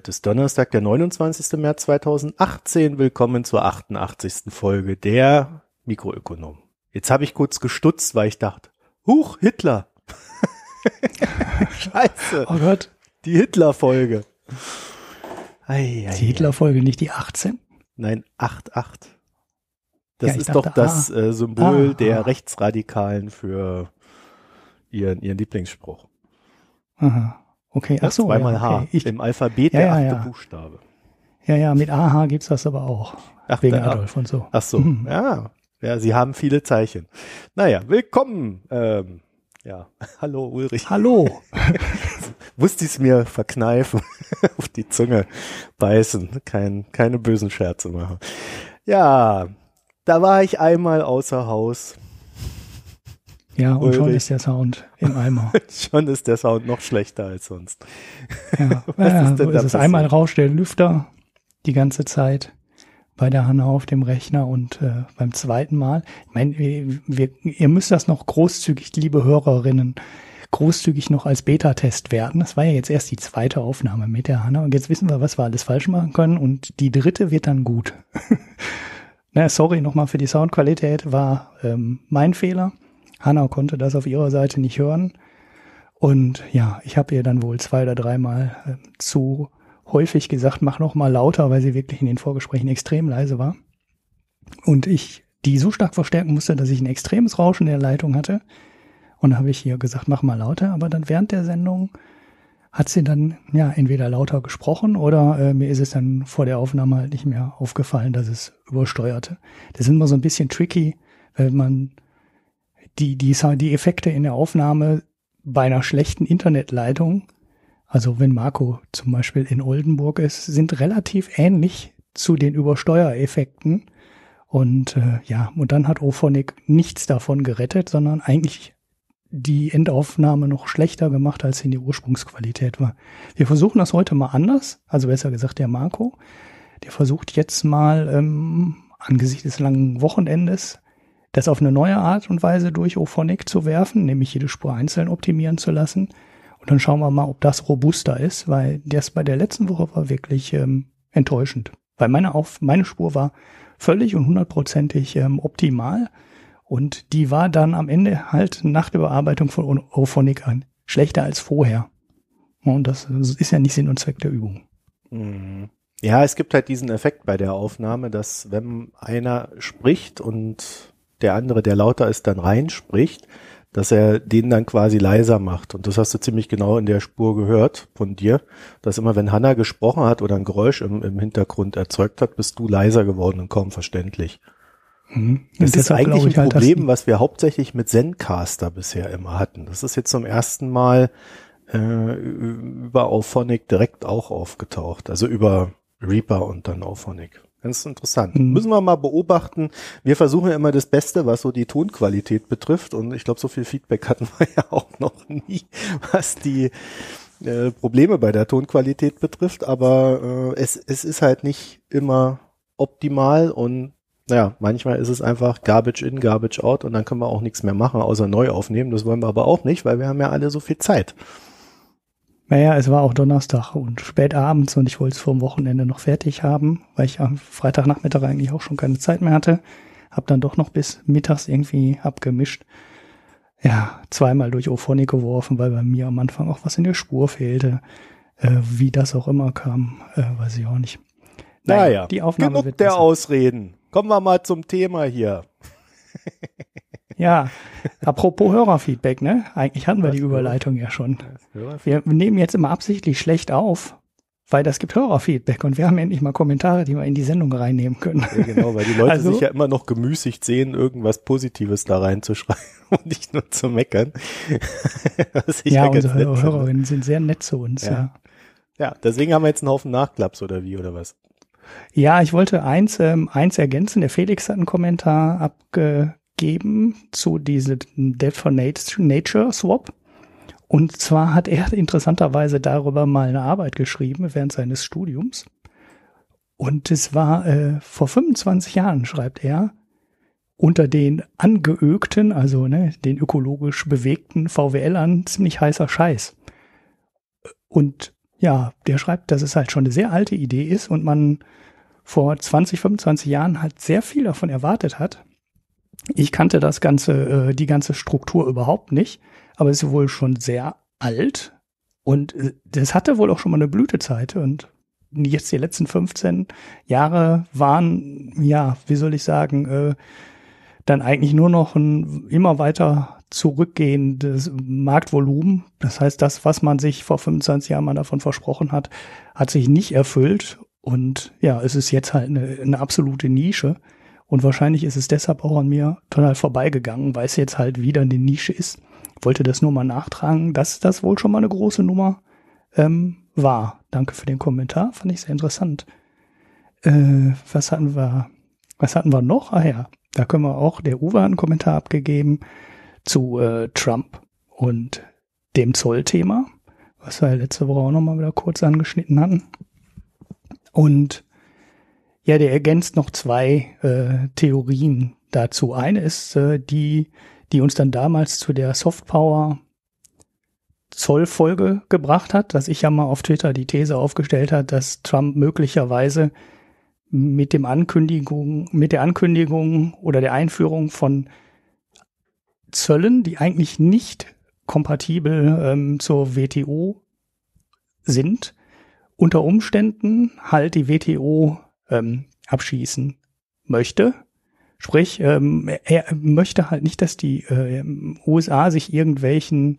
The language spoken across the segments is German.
Heute ist Donnerstag, der 29. März 2018. Willkommen zur 88. Folge der Mikroökonom. Jetzt habe ich kurz gestutzt, weil ich dachte, huch, Hitler. Scheiße. Oh Gott. Die Hitler-Folge. Die Hitler-Folge, nicht die 18? Nein, 88. Das Ja, ist dachte, doch das ah. Symbol Ah, der ah. Rechtsradikalen für ihren, ihren Lieblingsspruch. Aha. Okay, ach so. Zweimal ja, H. okay. Ich, Im Alphabet Ja, der ja, achte ja. Buchstabe. ja, ja, mit AH gibt's das aber auch. Ach, Wegen der- Adolf und so. Ach so, Mhm. ja. Ja, Sie haben viele Zeichen. Naja, willkommen. Ähm, ja, hallo Ulrich. Hallo. Wusste ich es mir verkneifen, auf die Zunge beißen, kein, keine bösen Scherze machen. Ja, da war ich einmal außer Haus. Ja, und schon Ulrich. ist der Sound im Eimer. Schon ist der Sound noch schlechter als sonst. Ja, Was ja ist denn so da ist einmal rauscht der Lüfter die ganze Zeit bei der Hanna auf dem Rechner und äh, beim zweiten Mal, ich meine, wir, wir, ihr müsst das noch großzügig, liebe Hörerinnen, großzügig noch als Beta-Test werten. Das war ja jetzt erst die zweite Aufnahme mit der Hanna und jetzt wissen wir, was wir alles falsch machen können und die dritte wird dann gut. Na, sorry nochmal für die Soundqualität, war ähm, mein Fehler. Hanna konnte das auf ihrer Seite nicht hören. Und ja, ich habe ihr dann wohl zwei oder dreimal äh, zu häufig gesagt, mach noch mal lauter, weil sie wirklich in den Vorgesprächen extrem leise war. Und ich die so stark verstärken musste, dass ich ein extremes Rauschen in der Leitung hatte. Und habe ich ihr gesagt, mach mal lauter. Aber dann während der Sendung hat sie dann ja entweder lauter gesprochen oder äh, mir ist es dann vor der Aufnahme halt nicht mehr aufgefallen, dass es übersteuerte. Das ist immer so ein bisschen tricky, wenn man die, die, die Effekte in der Aufnahme bei einer schlechten Internetleitung, also wenn Marco zum Beispiel in Oldenburg ist, sind relativ ähnlich zu den Übersteuereffekten. Und äh, ja, und dann hat Ophonic nichts davon gerettet, sondern eigentlich die Endaufnahme noch schlechter gemacht, als sie in der Ursprungsqualität war. Wir versuchen das heute mal anders, also besser gesagt der Marco, der versucht jetzt mal ähm, angesichts des langen Wochenendes das auf eine neue Art und Weise durch Ophonic zu werfen, nämlich jede Spur einzeln optimieren zu lassen. Und dann schauen wir mal, ob das robuster ist, weil das bei der letzten Woche war wirklich ähm, enttäuschend. Weil meine, auf, meine Spur war völlig und hundertprozentig ähm, optimal. Und die war dann am Ende halt nach der Bearbeitung von Ophonic an schlechter als vorher. Und das ist ja nicht Sinn und Zweck der Übung. Mhm. Ja, es gibt halt diesen Effekt bei der Aufnahme, dass wenn einer spricht und der andere, der lauter ist, dann reinspricht, dass er den dann quasi leiser macht. Und das hast du ziemlich genau in der Spur gehört von dir, dass immer wenn Hanna gesprochen hat oder ein Geräusch im, im Hintergrund erzeugt hat, bist du leiser geworden und kaum verständlich. Mhm. Das ist eigentlich ein halt, Problem, was wir hauptsächlich mit Zencaster bisher immer hatten. Das ist jetzt zum ersten Mal äh, über Auphonic direkt auch aufgetaucht. Also über Reaper und dann Auphonic. Ganz interessant. Mhm. Müssen wir mal beobachten. Wir versuchen immer das Beste, was so die Tonqualität betrifft. Und ich glaube, so viel Feedback hatten wir ja auch noch nie, was die äh, Probleme bei der Tonqualität betrifft. Aber äh, es, es ist halt nicht immer optimal und naja, manchmal ist es einfach Garbage in, Garbage out und dann können wir auch nichts mehr machen, außer neu aufnehmen. Das wollen wir aber auch nicht, weil wir haben ja alle so viel Zeit. Naja, es war auch Donnerstag und spät abends und ich wollte es vor dem Wochenende noch fertig haben, weil ich am Freitagnachmittag eigentlich auch schon keine Zeit mehr hatte. Hab dann doch noch bis mittags irgendwie abgemischt. Ja, zweimal durch Ophonic geworfen, weil bei mir am Anfang auch was in der Spur fehlte. Äh, wie das auch immer kam, äh, weiß ich auch nicht. Naja, die Aufnahme genug wird der besser. Ausreden. Kommen wir mal zum Thema hier. Ja, apropos Hörerfeedback, ne? Eigentlich hatten wir die Überleitung ja schon. Wir nehmen jetzt immer absichtlich schlecht auf, weil das gibt Hörerfeedback und wir haben endlich mal Kommentare, die wir in die Sendung reinnehmen können. Ja, genau, weil die Leute Also- sich ja immer noch gemüßigt sehen, irgendwas Positives da reinzuschreiben und nicht nur zu meckern. Ja, ganz unsere finde. Hörerinnen sind sehr nett zu uns, Ja. ja. Ja, deswegen haben wir jetzt einen Haufen Nachklaps oder wie oder was? Ja, ich wollte eins, ähm, eins ergänzen. Der Felix hat einen Kommentar abgegeben zu diesem Death for Nat- Nature Swap. Und zwar hat er interessanterweise darüber mal eine Arbeit geschrieben während seines Studiums. Und es war äh, vor 25 Jahren, schreibt er, unter den angeögten, also ne, den ökologisch bewegten VWLern ziemlich heißer Scheiß. Und ja, der schreibt, dass es halt schon eine sehr alte Idee ist und man vor 20, 25 Jahren halt sehr viel davon erwartet hat. Ich kannte das ganze, äh, die ganze Struktur überhaupt nicht, aber es ist wohl schon sehr alt und äh, das hatte wohl auch schon mal eine Blütezeit und jetzt die letzten 15 Jahre waren, ja, wie soll ich sagen, äh, dann eigentlich nur noch ein immer weiter zurückgehendes Marktvolumen. Das heißt, das, was man sich vor 25 Jahren mal davon versprochen hat, hat sich nicht erfüllt. Und ja, es ist jetzt halt eine, eine absolute Nische. Und wahrscheinlich ist es deshalb auch an mir total vorbeigegangen, weil es jetzt halt wieder eine Nische ist. Wollte das nur mal nachtragen, dass das wohl schon mal eine große Nummer ähm, war. Danke für den Kommentar, fand ich sehr interessant. Äh, was hatten wir? Was hatten wir noch? Ah ja, da können wir auch, der Uwe einen Kommentar abgegeben zu äh, Trump und dem Zollthema, was wir letzte Woche auch nochmal wieder kurz angeschnitten hatten. Und ja, der ergänzt noch zwei äh, Theorien dazu. Eine ist äh, die, die uns dann damals zu der Softpower Zollfolge gebracht hat, dass ich ja mal auf Twitter die These aufgestellt hat, dass Trump möglicherweise mit dem Ankündigung, mit der Ankündigung oder der Einführung von Zöllen, die eigentlich nicht kompatibel ähm, zur WTO sind, unter Umständen halt die WTO ähm, abschießen möchte. Sprich, ähm, er möchte halt nicht, dass die äh, USA sich irgendwelchen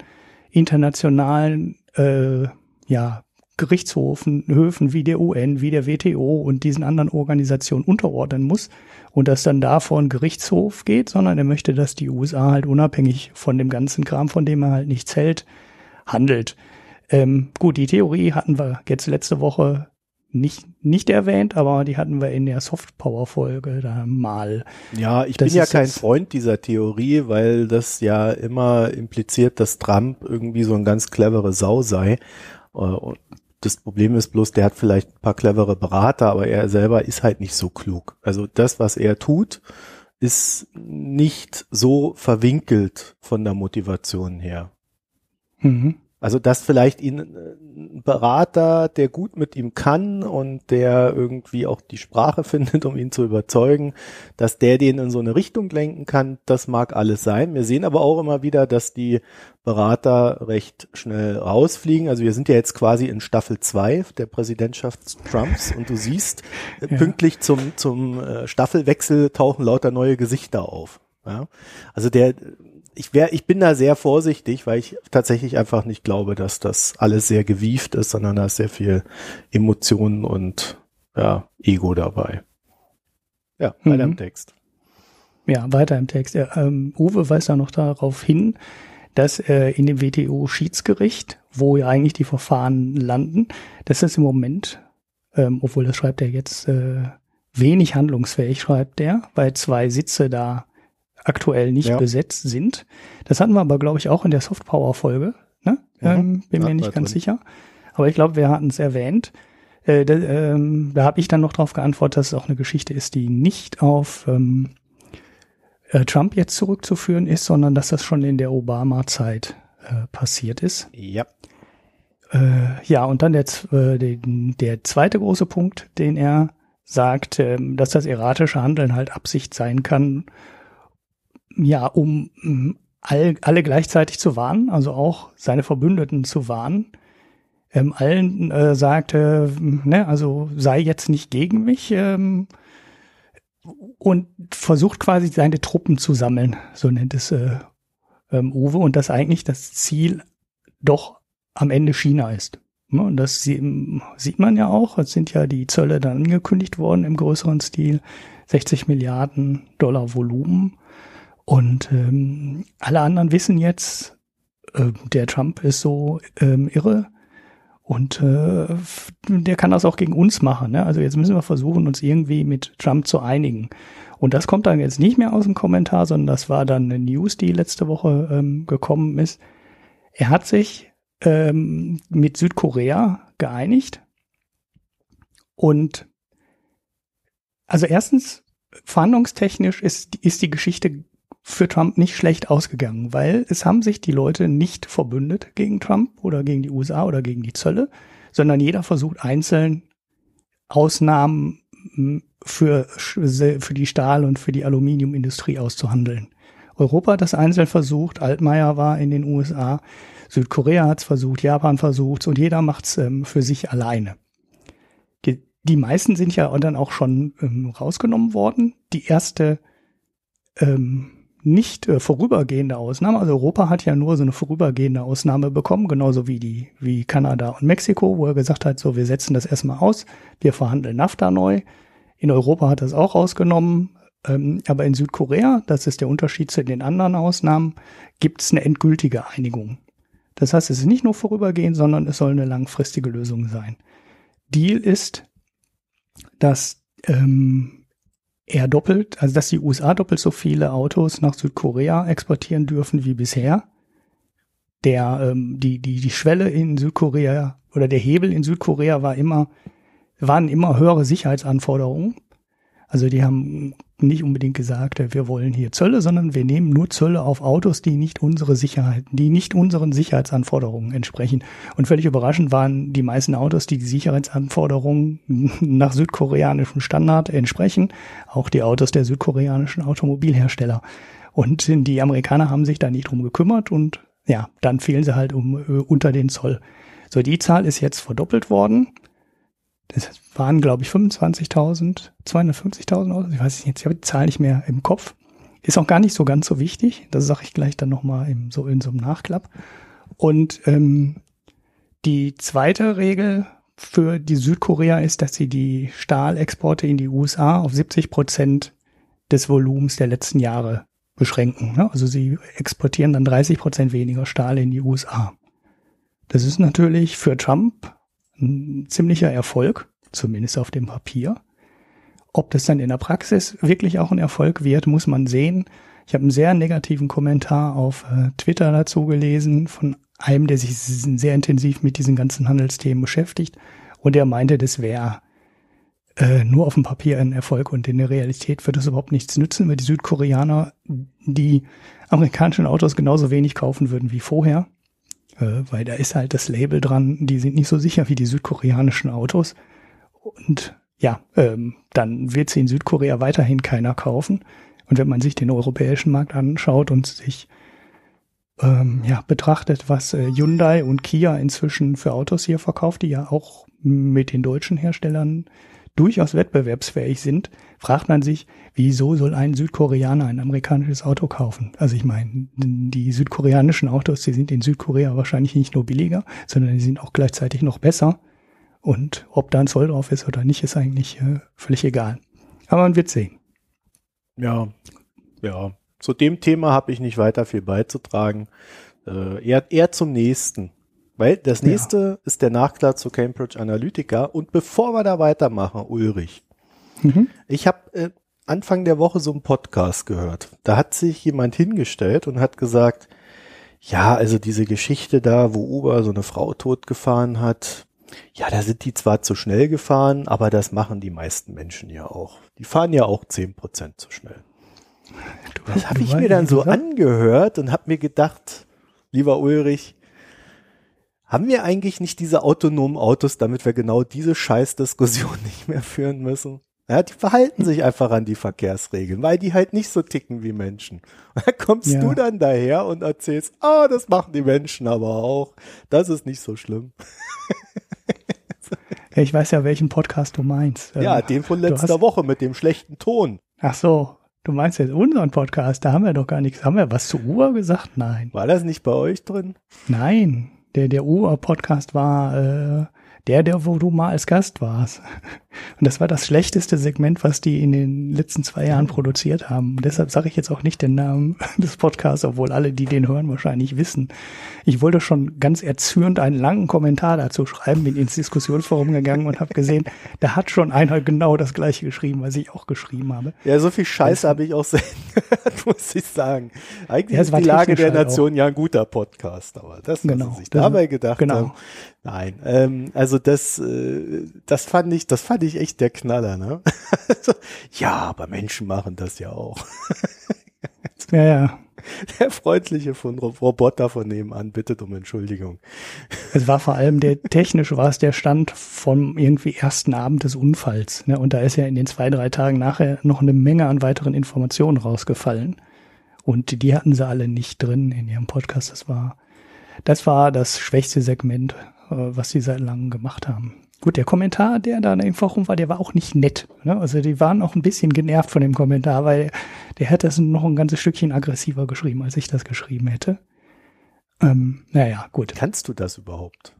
internationalen äh, ja, Gerichtshofen, Höfen wie der UN, wie der WTO und diesen anderen Organisationen unterordnen muss und das dann da vor einen Gerichtshof geht, sondern er möchte, dass die USA halt unabhängig von dem ganzen Kram, von dem er halt nichts hält, handelt. Ähm, gut, die Theorie hatten wir jetzt letzte Woche nicht, nicht erwähnt, aber die hatten wir in der Softpower-Folge da mal. Ja, ich das bin ja kein Freund dieser Theorie, weil das ja immer impliziert, dass Trump irgendwie so ein ganz clevere Sau sei. Äh, das Problem ist bloß, der hat vielleicht ein paar clevere Berater, aber er selber ist halt nicht so klug. Also das, was er tut, ist nicht so verwinkelt von der Motivation her. Mhm. Also dass vielleicht ihn äh, ein Berater, der gut mit ihm kann und der irgendwie auch die Sprache findet, um ihn zu überzeugen, dass der den in so eine Richtung lenken kann, das mag alles sein. Wir sehen aber auch immer wieder, dass die Berater recht schnell rausfliegen. Also wir sind ja jetzt quasi in Staffel zwei der Präsidentschaft Trumps und du siehst, äh, ja. pünktlich zum, zum äh, Staffelwechsel tauchen lauter neue Gesichter auf. Ja? Also der ich wäre, ich bin da sehr vorsichtig, weil ich tatsächlich einfach nicht glaube, dass das alles sehr gewieft ist, sondern da ist sehr viel Emotionen und ja, Ego dabei. Ja, weiter mhm. im Text. Ja, weiter im Text. Ja, ähm, Uwe weist ja noch darauf hin, dass äh, in dem WTO-Schiedsgericht, wo ja eigentlich die Verfahren landen, das ist im Moment, ähm, obwohl das schreibt er jetzt äh, wenig handlungsfähig, schreibt er, weil zwei Sitze da aktuell nicht ja. besetzt sind. Das hatten wir aber, glaube ich, auch in der Softpower-Folge. Ne? Mhm. Ähm, bin mir nicht ganz drin. sicher. Aber ich glaube, wir hatten es erwähnt. Äh, da ähm, da habe ich dann noch darauf geantwortet, dass es auch eine Geschichte ist, die nicht auf ähm, äh, Trump jetzt zurückzuführen ist, sondern dass das schon in der Obama-Zeit äh, passiert ist. Ja. Äh, ja, und dann der, äh, der, zweite große Punkt, den er sagt, äh, dass das erratische Handeln halt Absicht sein kann, ja, um mm, all, alle gleichzeitig zu warnen, also auch seine Verbündeten zu warnen. Ähm, allen äh, sagte, ne, also sei jetzt nicht gegen mich ähm, und versucht quasi seine Truppen zu sammeln, so nennt es äh, ähm, Uwe, und dass eigentlich das Ziel doch am Ende China ist. Ne, und das sieht man ja auch. Es sind ja die Zölle dann angekündigt worden im größeren Stil. 60 Milliarden Dollar Volumen. Und ähm, alle anderen wissen jetzt, äh, der Trump ist so ähm, irre und äh, der kann das auch gegen uns machen. Ne? Also jetzt müssen wir versuchen, uns irgendwie mit Trump zu einigen. Und das kommt dann jetzt nicht mehr aus dem Kommentar, sondern das war dann eine News, die letzte Woche ähm, gekommen ist. Er hat sich ähm, mit Südkorea geeinigt und also erstens verhandlungstechnisch ist, ist die Geschichte für Trump nicht schlecht ausgegangen, weil es haben sich die Leute nicht verbündet gegen Trump oder gegen die USA oder gegen die Zölle, sondern jeder versucht einzeln Ausnahmen für, für die Stahl- und für die Aluminiumindustrie auszuhandeln. Europa hat das einzeln versucht, Altmaier war in den USA, Südkorea hat es versucht, Japan versucht und jeder macht es ähm, für sich alleine. Die, die, meisten sind ja dann auch schon ähm, rausgenommen worden. Die erste ähm, nicht äh, vorübergehende Ausnahme, also Europa hat ja nur so eine vorübergehende Ausnahme bekommen, genauso wie die, wie Kanada und Mexiko, wo er gesagt hat, so, wir setzen das erstmal aus, wir verhandeln NAFTA neu. In Europa hat das auch rausgenommen, ähm, aber in Südkorea, das ist der Unterschied zu den anderen Ausnahmen, gibt es eine endgültige Einigung. Das heißt, es ist nicht nur vorübergehend, sondern es soll eine langfristige Lösung sein. Deal ist, dass ähm, er doppelt, also dass die USA doppelt so viele Autos nach Südkorea exportieren dürfen wie bisher. Der, ähm, die, die, die Schwelle in Südkorea oder der Hebel in Südkorea war immer, waren immer höhere Sicherheitsanforderungen. Also die haben nicht unbedingt gesagt, wir wollen hier Zölle, sondern wir nehmen nur Zölle auf Autos, die nicht unsere Sicherheit, die nicht unseren Sicherheitsanforderungen entsprechen. Und völlig überraschend waren die meisten Autos, die die Sicherheitsanforderungen nach südkoreanischem Standard entsprechen, auch die Autos der südkoreanischen Automobilhersteller. Und die Amerikaner haben sich da nicht drum gekümmert und ja, dann fehlen sie halt um, äh, unter den Zoll. So, die Zahl ist jetzt verdoppelt worden das waren, glaube ich, 25.000, 250.000 Autos. Ich weiß nicht, ich habe die Zahl nicht mehr im Kopf. Ist auch gar nicht so ganz so wichtig. Das sage ich gleich dann nochmal so in so einem Nachklapp. Und ähm, die zweite Regel für die Südkorea ist, dass sie die Stahlexporte in die USA auf 70 Prozent des Volumens der letzten Jahre beschränken. Ne? Also sie exportieren dann 30 Prozent weniger Stahl in die USA. Das ist natürlich für Trump ein ziemlicher Erfolg, zumindest auf dem Papier. Ob das dann in der Praxis wirklich auch ein Erfolg wird, muss man sehen. Ich habe einen sehr negativen Kommentar auf äh, Twitter dazu gelesen von einem, der sich sehr intensiv mit diesen ganzen Handelsthemen beschäftigt und der meinte, das wäre äh, nur auf dem Papier ein Erfolg und in der Realität wird das überhaupt nichts nützen, weil die Südkoreaner die amerikanischen Autos genauso wenig kaufen würden wie vorher äh, weil da ist halt das Label dran, die sind nicht so sicher wie die südkoreanischen Autos. Und ja, ähm, dann wird sie in Südkorea weiterhin keiner kaufen. Und wenn man sich den europäischen Markt anschaut und sich ähm, ja, betrachtet, was äh, Hyundai und Kia inzwischen für Autos hier verkauft, die ja auch mit den deutschen Herstellern durchaus wettbewerbsfähig sind, fragt man sich, wieso soll ein Südkoreaner ein amerikanisches Auto kaufen? Also ich meine, die südkoreanischen Autos, die sind in Südkorea wahrscheinlich nicht nur billiger, sondern die sind auch gleichzeitig noch besser. Und ob da ein Zoll drauf ist oder nicht, ist eigentlich äh, völlig egal. Aber man wird sehen. Ja, ja. Zu dem Thema habe ich nicht weiter viel beizutragen. Äh, eher, eher zum nächsten. Weil das nächste ja. ist der Nachklar zu Cambridge Analytica. Und bevor wir da weitermachen, Ulrich, mhm. ich habe äh, Anfang der Woche so einen Podcast gehört. Da hat sich jemand hingestellt und hat gesagt, ja, also diese Geschichte da, wo Uber so eine Frau totgefahren hat, ja, da sind die zwar zu schnell gefahren, aber das machen die meisten Menschen ja auch. Die fahren ja auch zehn Prozent zu schnell. Du, das habe ich mir dann so angehört und habe mir gedacht, lieber Ulrich, haben wir eigentlich nicht diese autonomen Autos, damit wir genau diese Scheißdiskussion nicht mehr führen müssen? Ja, die verhalten sich einfach an die Verkehrsregeln, weil die halt nicht so ticken wie Menschen. Dann kommst ja. du dann daher und erzählst, ah, oh, das machen die Menschen aber auch. Das ist nicht so schlimm. Ich weiß ja, welchen Podcast du meinst. Ja, ähm, den von letzter Woche mit dem schlechten Ton. Ach so, du meinst jetzt unseren Podcast, da haben wir doch gar nichts. Haben wir was zu Uhr gesagt? Nein. War das nicht bei euch drin? Nein. Der, der Ur-Podcast war äh, der, der, wo du mal als Gast warst. Und das war das schlechteste Segment, was die in den letzten zwei Jahren produziert haben. Und deshalb sage ich jetzt auch nicht den Namen des Podcasts, obwohl alle, die den hören, wahrscheinlich wissen. Ich wollte schon ganz erzürnt einen langen Kommentar dazu schreiben, bin ins Diskussionsforum gegangen und habe gesehen, da hat schon einer genau das gleiche geschrieben, was ich auch geschrieben habe. Ja, so viel Scheiße habe ich auch selten gehört, muss ich sagen. Eigentlich ja, ist die Lage der halt Nation auch. ja ein guter Podcast, aber das, was genau, sie sich dabei gedacht genau. haben. Nein, ähm, also das, äh, das fand ich, das fand ich echt der Knaller, ne? ja, aber Menschen machen das ja auch. ja, ja. Der freundliche von Roboter von nebenan bittet um Entschuldigung. Es war vor allem der technische war es der Stand vom irgendwie ersten Abend des Unfalls. Ne? Und da ist ja in den zwei, drei Tagen nachher noch eine Menge an weiteren Informationen rausgefallen. Und die hatten sie alle nicht drin in ihrem Podcast. Das war, das war das schwächste Segment, äh, was sie seit langem gemacht haben. Gut, der Kommentar, der da irgendwo rum war, der war auch nicht nett. Ne? Also die waren auch ein bisschen genervt von dem Kommentar, weil der hätte es noch ein ganzes Stückchen aggressiver geschrieben, als ich das geschrieben hätte. Ähm, naja, gut. Kannst du das überhaupt?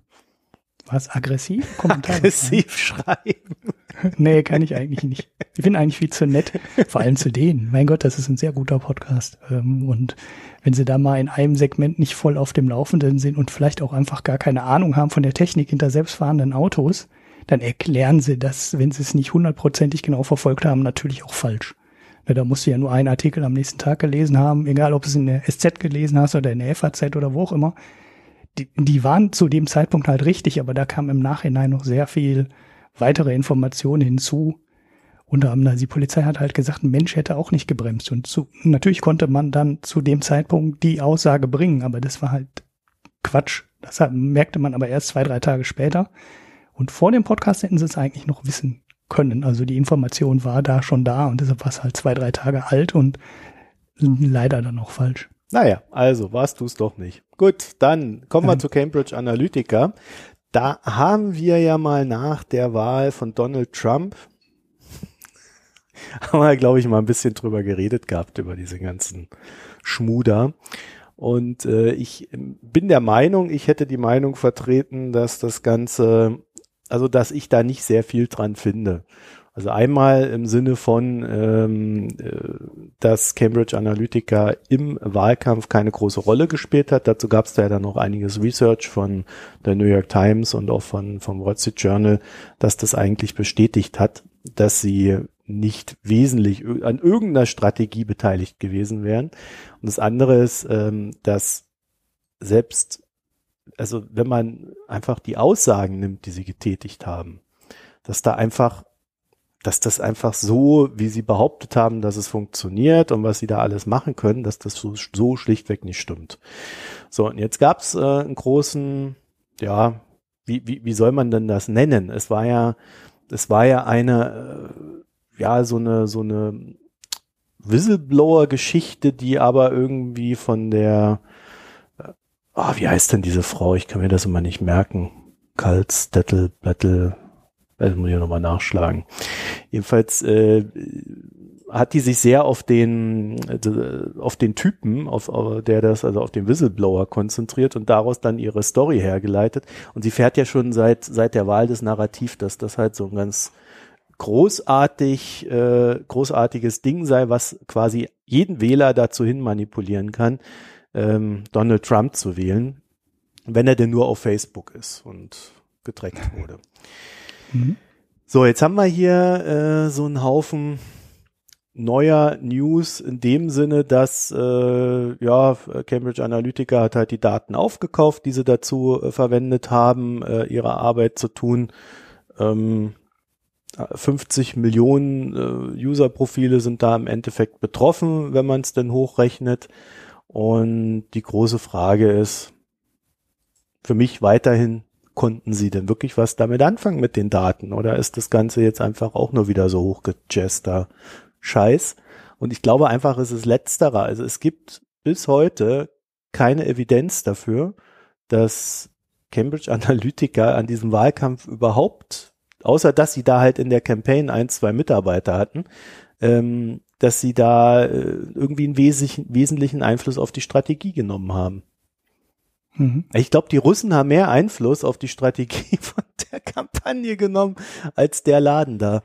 Was, aggressiv? Kommentar aggressiv schreiben? nee, kann ich eigentlich nicht. Ich bin eigentlich viel zu nett, vor allem zu denen. Mein Gott, das ist ein sehr guter Podcast. Ähm, und wenn sie da mal in einem Segment nicht voll auf dem Laufenden sind und vielleicht auch einfach gar keine Ahnung haben von der Technik hinter selbstfahrenden Autos, dann erklären sie das, wenn sie es nicht hundertprozentig genau verfolgt haben, natürlich auch falsch. Da musst du ja nur einen Artikel am nächsten Tag gelesen haben, egal ob es in der SZ gelesen hast oder in der FAZ oder wo auch immer. Die, die waren zu dem Zeitpunkt halt richtig, aber da kam im Nachhinein noch sehr viel weitere Informationen hinzu, unter anderem, die Polizei hat halt gesagt, ein Mensch hätte auch nicht gebremst. Und zu, natürlich konnte man dann zu dem Zeitpunkt die Aussage bringen, aber das war halt Quatsch. Das merkte man aber erst zwei, drei Tage später. Und vor dem Podcast hätten sie es eigentlich noch wissen können. Also die Information war da schon da und deshalb war es halt zwei, drei Tage alt und leider dann auch falsch. Naja, also warst du es doch nicht. Gut, dann kommen wir zu Cambridge Analytica. Da haben wir ja mal nach der Wahl von Donald Trump haben wir, glaube ich, mal ein bisschen drüber geredet gehabt, über diese ganzen Schmuder. Und äh, ich bin der Meinung, ich hätte die Meinung vertreten, dass das Ganze, also dass ich da nicht sehr viel dran finde. Also einmal im Sinne von, ähm, äh, dass Cambridge Analytica im Wahlkampf keine große Rolle gespielt hat. Dazu gab es da ja dann noch einiges Research von der New York Times und auch von vom Wall Street Journal, dass das eigentlich bestätigt hat, dass sie nicht wesentlich an irgendeiner Strategie beteiligt gewesen wären. Und das andere ist, ähm, dass selbst, also wenn man einfach die Aussagen nimmt, die sie getätigt haben, dass da einfach, dass das einfach so, wie sie behauptet haben, dass es funktioniert und was sie da alles machen können, dass das so, so schlichtweg nicht stimmt. So, und jetzt gab es äh, einen großen, ja, wie, wie, wie soll man denn das nennen? Es war ja, es war ja eine, äh, ja, so eine, so eine Whistleblower-Geschichte, die aber irgendwie von der, oh, wie heißt denn diese Frau? Ich kann mir das immer nicht merken. Kalt, Dettel, Das muss ich nochmal nachschlagen. Jedenfalls äh, hat die sich sehr auf den äh, auf den Typen, auf, der das also auf den Whistleblower konzentriert und daraus dann ihre Story hergeleitet. Und sie fährt ja schon seit seit der Wahl des Narrativ, dass das halt so ein ganz großartig, äh, großartiges Ding sei, was quasi jeden Wähler dazu hin manipulieren kann, ähm, Donald Trump zu wählen, wenn er denn nur auf Facebook ist und getrackt wurde. Mhm. So, jetzt haben wir hier äh, so einen Haufen neuer News in dem Sinne, dass äh, ja Cambridge Analytica hat halt die Daten aufgekauft, die sie dazu äh, verwendet haben, äh, ihre Arbeit zu tun. Ähm, 50 Millionen äh, User-Profile sind da im Endeffekt betroffen, wenn man es denn hochrechnet. Und die große Frage ist für mich weiterhin, konnten Sie denn wirklich was damit anfangen mit den Daten? Oder ist das Ganze jetzt einfach auch nur wieder so hochgejester Scheiß? Und ich glaube einfach, es ist letzterer. Also es gibt bis heute keine Evidenz dafür, dass Cambridge Analytica an diesem Wahlkampf überhaupt außer dass sie da halt in der Campaign ein, zwei Mitarbeiter hatten, ähm, dass sie da äh, irgendwie einen wesentlichen, wesentlichen Einfluss auf die Strategie genommen haben. Mhm. Ich glaube, die Russen haben mehr Einfluss auf die Strategie von der Kampagne genommen als der Laden da.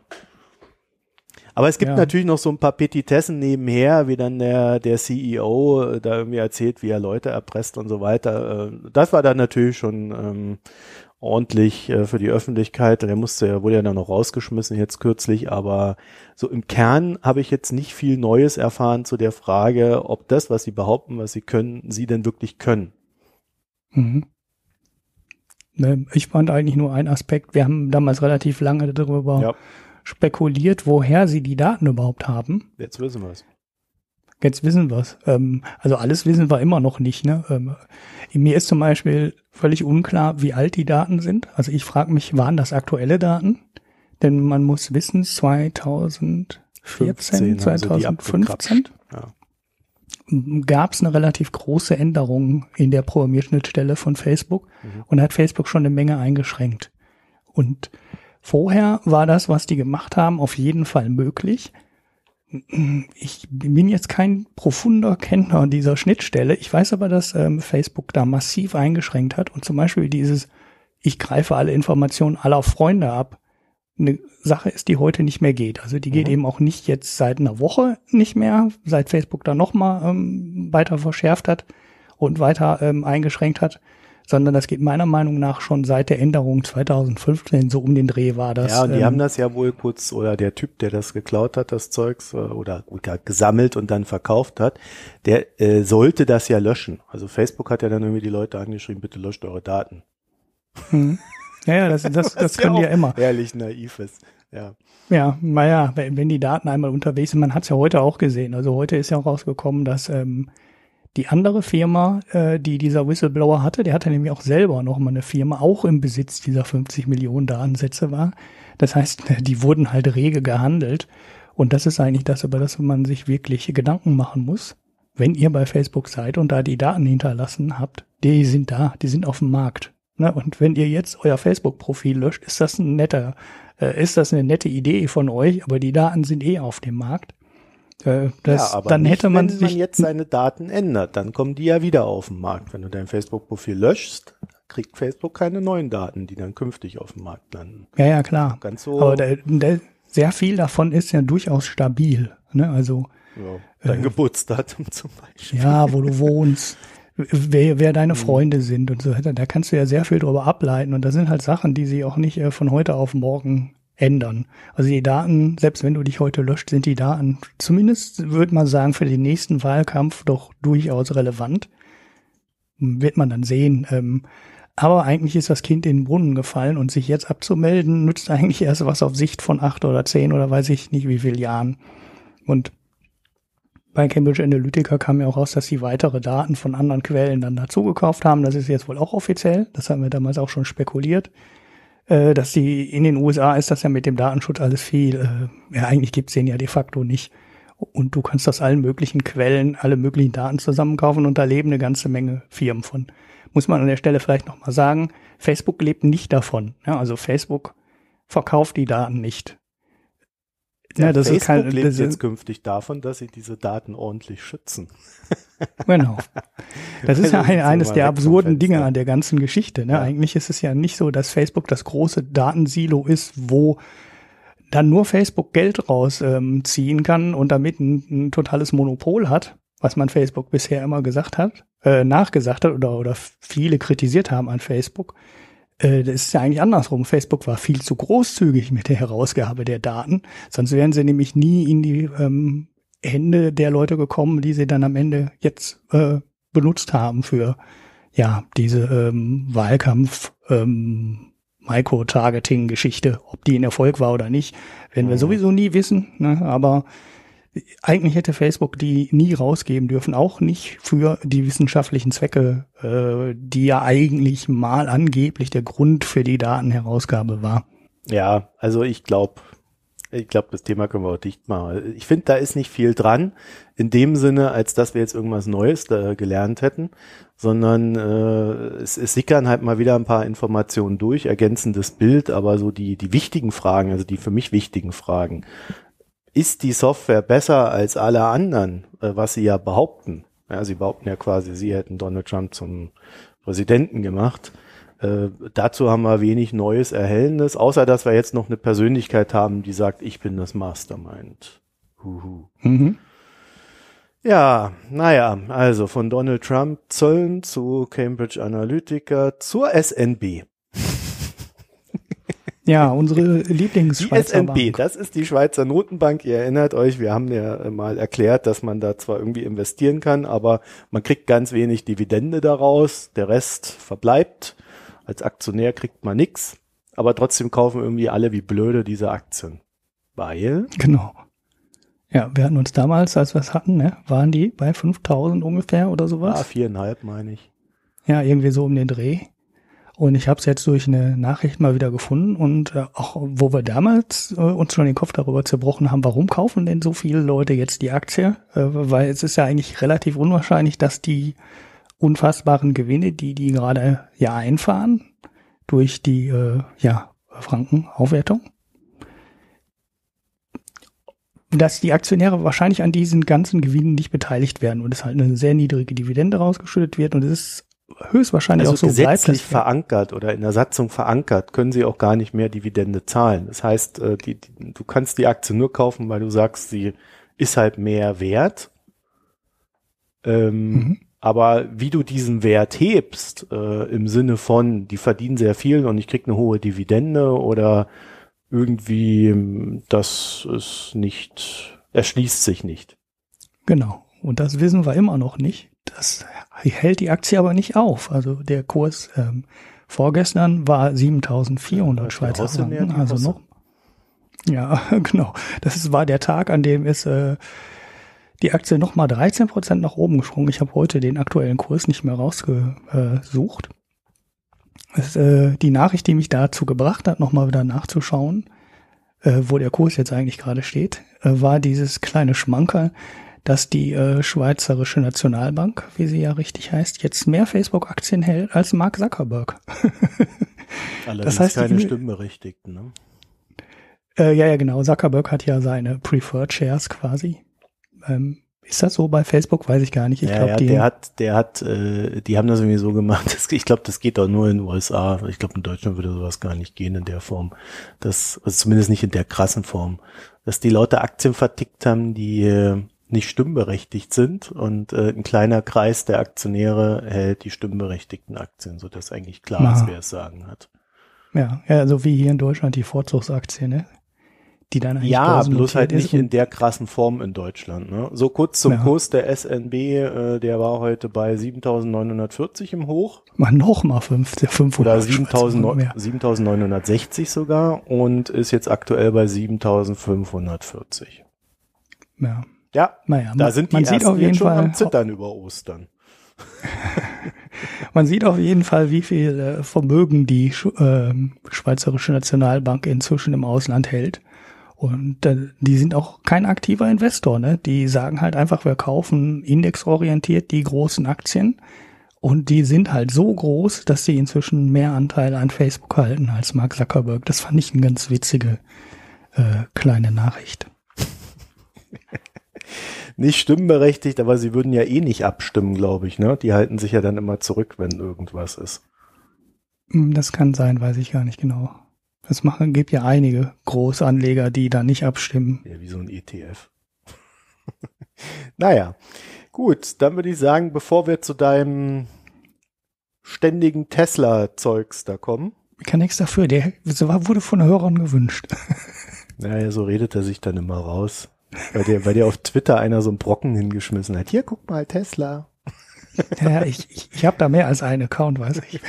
Aber es gibt ja. natürlich noch so ein paar Petitessen nebenher, wie dann der, der CEO da irgendwie erzählt, wie er Leute erpresst und so weiter. Äh, das war dann natürlich schon ähm, ordentlich äh, für die Öffentlichkeit. Der musste ja, wurde ja dann noch rausgeschmissen jetzt kürzlich, aber so im Kern habe ich jetzt nicht viel Neues erfahren zu der Frage, ob das, was sie behaupten, was sie können, sie denn wirklich können. Mhm. Ne, ich fand eigentlich nur einen Aspekt. Wir haben damals relativ lange darüber ja. spekuliert, woher sie die Daten überhaupt haben. Jetzt wissen wir es. Jetzt wissen wir's. Ähm, also alles wissen wir immer noch nicht. Ne? Ähm, mir ist zum Beispiel völlig unklar, wie alt die Daten sind. Also ich frage mich, waren das aktuelle Daten? Denn man muss wissen, 2014, 2015 ja. Gab es eine relativ große Änderung in der Programmierschnittstelle von Facebook mhm. und hat Facebook schon eine Menge eingeschränkt. Und vorher war das, was die gemacht haben, auf jeden Fall möglich ich bin jetzt kein profunder Kenner dieser Schnittstelle. Ich weiß aber, dass ähm, Facebook da massiv eingeschränkt hat und zum Beispiel dieses, ich greife alle Informationen aller Freunde ab, eine Sache ist, die heute nicht mehr geht. Also die geht mhm. eben auch nicht jetzt seit einer Woche nicht mehr, seit Facebook da nochmal ähm, weiter verschärft hat und weiter ähm, eingeschränkt hat sondern das geht meiner Meinung nach schon seit der Änderung 2015 so um den Dreh war das. Ja, und die ähm, haben das ja wohl kurz, oder der Typ, der das geklaut hat, das Zeugs, äh, oder gesammelt und dann verkauft hat, der äh, sollte das ja löschen. Also Facebook hat ja dann irgendwie die Leute angeschrieben, bitte löscht eure Daten. Hm. Ja, ja, das, das, das können ja die ja immer. Ehrlich naiv ist. Ja. Ja, naja, wenn, wenn die Daten einmal unterwegs sind, man hat es ja heute auch gesehen. Also heute ist ja auch rausgekommen, dass ähm, die andere Firma, äh, die dieser Whistleblower hatte, der hatte nämlich auch selber nochmal eine Firma, auch im Besitz dieser 50 Millionen Datensätze war. Das heißt, die wurden halt rege gehandelt. Und das ist eigentlich das, über das man sich wirklich Gedanken machen muss. Wenn ihr bei Facebook seid und da die Daten hinterlassen habt, die sind da, die sind auf dem Markt. Ne? Und wenn ihr jetzt euer Facebook-Profil löscht, ist das ein netter, äh, ist das eine nette Idee von euch, aber die Daten sind eh auf dem Markt. Äh, das, ja, aber dann nicht, hätte man wenn man jetzt seine Daten ändert, dann kommen die ja wieder auf den Markt. Wenn du dein Facebook-Profil löschst, kriegt Facebook keine neuen Daten, die dann künftig auf dem Markt landen. Ja, ja, klar. Ganz so. Aber der, der, sehr viel davon ist ja durchaus stabil. Ne? Also ja, dein äh, Geburtsdatum zum Beispiel. Ja, wo du wohnst, wer, wer deine mhm. Freunde sind und so weiter. Da kannst du ja sehr viel drüber ableiten. Und das sind halt Sachen, die sie auch nicht äh, von heute auf morgen ändern. Also die Daten, selbst wenn du dich heute löscht, sind die Daten zumindest, würde man sagen, für den nächsten Wahlkampf doch durchaus relevant. Wird man dann sehen. Ähm, aber eigentlich ist das Kind in den Brunnen gefallen und sich jetzt abzumelden, nützt eigentlich erst was auf Sicht von acht oder zehn oder weiß ich nicht wie viel Jahren. Und bei Cambridge Analytica kam ja auch raus, dass sie weitere Daten von anderen Quellen dann dazugekauft haben. Das ist jetzt wohl auch offiziell. Das haben wir damals auch schon spekuliert äh, dass die in den USA ist das ja mit dem Datenschutz alles viel, äh, ja eigentlich gibt's den ja de facto nicht. Und du kannst aus allen möglichen Quellen alle möglichen Daten zusammenkaufen und da leben eine ganze Menge Firmen von. Muss man an der Stelle vielleicht nochmal sagen, Facebook lebt nicht davon. Ja, also Facebook verkauft die Daten nicht. Ja, das Facebook ist kein, lebt das jetzt künftig davon, dass sie diese Daten ordentlich schützen. Genau. Das ist ja ein, eines der absurden Dinge an der ganzen Geschichte. Ne? Ja. Eigentlich ist es ja nicht so, dass Facebook das große Datensilo ist, wo dann nur Facebook Geld rausziehen ähm, kann und damit ein, ein, totales Monopol hat, was man Facebook bisher immer gesagt hat, äh, nachgesagt hat oder, oder viele kritisiert haben an Facebook. Äh, das ist ja eigentlich andersrum. Facebook war viel zu großzügig mit der Herausgabe der Daten, sonst wären sie nämlich nie in die ähm, Hände der Leute gekommen, die sie dann am Ende jetzt äh, benutzt haben für ja diese ähm, Wahlkampf ähm, Micro-Targeting-Geschichte, ob die ein Erfolg war oder nicht, werden wir sowieso nie wissen. Ne? Aber eigentlich hätte Facebook die nie rausgeben dürfen, auch nicht für die wissenschaftlichen Zwecke, äh, die ja eigentlich mal angeblich der Grund für die Datenherausgabe war. Ja, also ich glaube, ich glaube, das Thema können wir auch dicht machen. Ich finde, da ist nicht viel dran, in dem Sinne, als dass wir jetzt irgendwas Neues da gelernt hätten, sondern äh, es, es sickern halt mal wieder ein paar Informationen durch, ergänzendes Bild, aber so die, die wichtigen Fragen, also die für mich wichtigen Fragen, ist die Software besser als alle anderen, äh, was sie ja behaupten? Ja, sie behaupten ja quasi, sie hätten Donald Trump zum Präsidenten gemacht. Äh, dazu haben wir wenig Neues, Erhellendes, außer dass wir jetzt noch eine Persönlichkeit haben, die sagt, ich bin das Mastermind. Huhu. Mhm. Ja, naja, also von Donald Trump Zöllen zu Cambridge Analytica zur SNB. Ja, unsere Lieblingsschweizer die SNB, Bank. das ist die Schweizer Notenbank. Ihr erinnert euch, wir haben ja mal erklärt, dass man da zwar irgendwie investieren kann, aber man kriegt ganz wenig Dividende daraus. Der Rest verbleibt. Als Aktionär kriegt man nix, aber trotzdem kaufen irgendwie alle wie blöde diese Aktien. Weil? Genau. Ja, wir hatten uns damals, als wir es hatten, ne, waren die bei 5000 ungefähr oder sowas. Ah, viereinhalb meine ich. Ja, irgendwie so um den Dreh. Und ich habe es jetzt durch eine Nachricht mal wieder gefunden und äh, auch wo wir damals äh, uns schon den Kopf darüber zerbrochen haben, warum kaufen denn so viele Leute jetzt die Aktie? Äh, weil es ist ja eigentlich relativ unwahrscheinlich, dass die unfassbaren Gewinne, die die gerade ja einfahren durch die äh, ja Frankenaufwertung, dass die Aktionäre wahrscheinlich an diesen ganzen Gewinnen nicht beteiligt werden und es halt eine sehr niedrige Dividende rausgeschüttet wird und es ist höchstwahrscheinlich also auch so gesetzlich bleibt. verankert oder in der Satzung verankert, können sie auch gar nicht mehr Dividende zahlen. Das heißt, äh, die, die, du kannst die Aktie nur kaufen, weil du sagst, sie ist halt mehr wert. Ähm, mhm. Aber wie du diesen Wert hebst, äh, im Sinne von, die verdienen sehr viel und ich krieg eine hohe Dividende oder irgendwie, das ist nicht, erschließt sich nicht. Genau. Und das wissen wir immer noch nicht. Das hält die Aktie aber nicht auf. Also der Kurs ähm, vorgestern war 7.400 Schweizer Franken, also noch. Ja, genau. Das war der Tag, an dem ist äh, die Aktie nochmal 13 Prozent nach oben gesprungen. Ich habe heute den aktuellen Kurs nicht mehr rausgesucht. Das, äh, die Nachricht, die mich dazu gebracht hat, nochmal wieder nachzuschauen, äh, wo der Kurs jetzt eigentlich gerade steht, äh, war dieses kleine Schmankerl, dass die äh, Schweizerische Nationalbank, wie sie ja richtig heißt, jetzt mehr Facebook-Aktien hält als Mark Zuckerberg. Allerdings das heißt, keine Stimmberechtigten, ne? Äh, ja, ja, genau. Zuckerberg hat ja seine Preferred Shares quasi. Ähm, ist das so bei Facebook? Weiß ich gar nicht. Ich ja, glaub, ja, die der hat, der hat, äh, die haben das irgendwie so gemacht. Das, ich glaube, das geht auch nur in den USA. Ich glaube, in Deutschland würde sowas gar nicht gehen in der Form. Das, also zumindest nicht in der krassen Form. Dass die Leute Aktien vertickt haben, die äh, nicht stimmberechtigt sind und äh, ein kleiner Kreis der Aktionäre hält die stimmberechtigten Aktien, so dass eigentlich klar Aha. ist, wer es sagen hat. Ja, ja, also wie hier in Deutschland die Vorzugsaktie, ne? Die dann eigentlich Ja, bloß halt nicht in der krassen Form in Deutschland. Ne? So kurz zum ja. Kurs der SNB, äh, der war heute bei 7.940 im Hoch. Mal noch mal 500. Oder 7.960 sogar und ist jetzt aktuell bei 7.540. Ja. Ja, naja, da sind die man sieht auf jeden schon Fall am Zittern über Ostern. man sieht auf jeden Fall, wie viel äh, Vermögen die äh, Schweizerische Nationalbank inzwischen im Ausland hält. Und äh, die sind auch kein aktiver Investor, ne? Die sagen halt einfach, wir kaufen indexorientiert die großen Aktien. Und die sind halt so groß, dass sie inzwischen mehr Anteil an Facebook halten als Mark Zuckerberg. Das fand ich eine ganz witzige äh, kleine Nachricht. nicht stimmberechtigt, aber sie würden ja eh nicht abstimmen, glaube ich. Ne? Die halten sich ja dann immer zurück, wenn irgendwas ist. Hm, das kann sein, weiß ich gar nicht genau. Es gibt ja einige Großanleger, die da nicht abstimmen. Ja, wie so ein ETF. naja, gut, dann würde ich sagen, bevor wir zu deinem ständigen Tesla-Zeugs da kommen. Ich kann nichts dafür, der wurde von Hörern gewünscht. naja, so redet er sich dann immer raus. Weil dir, weil dir auf Twitter einer so einen Brocken hingeschmissen hat. Hier, guck mal, Tesla. Ja, ich, ich, ich habe da mehr als einen Account, weiß ich.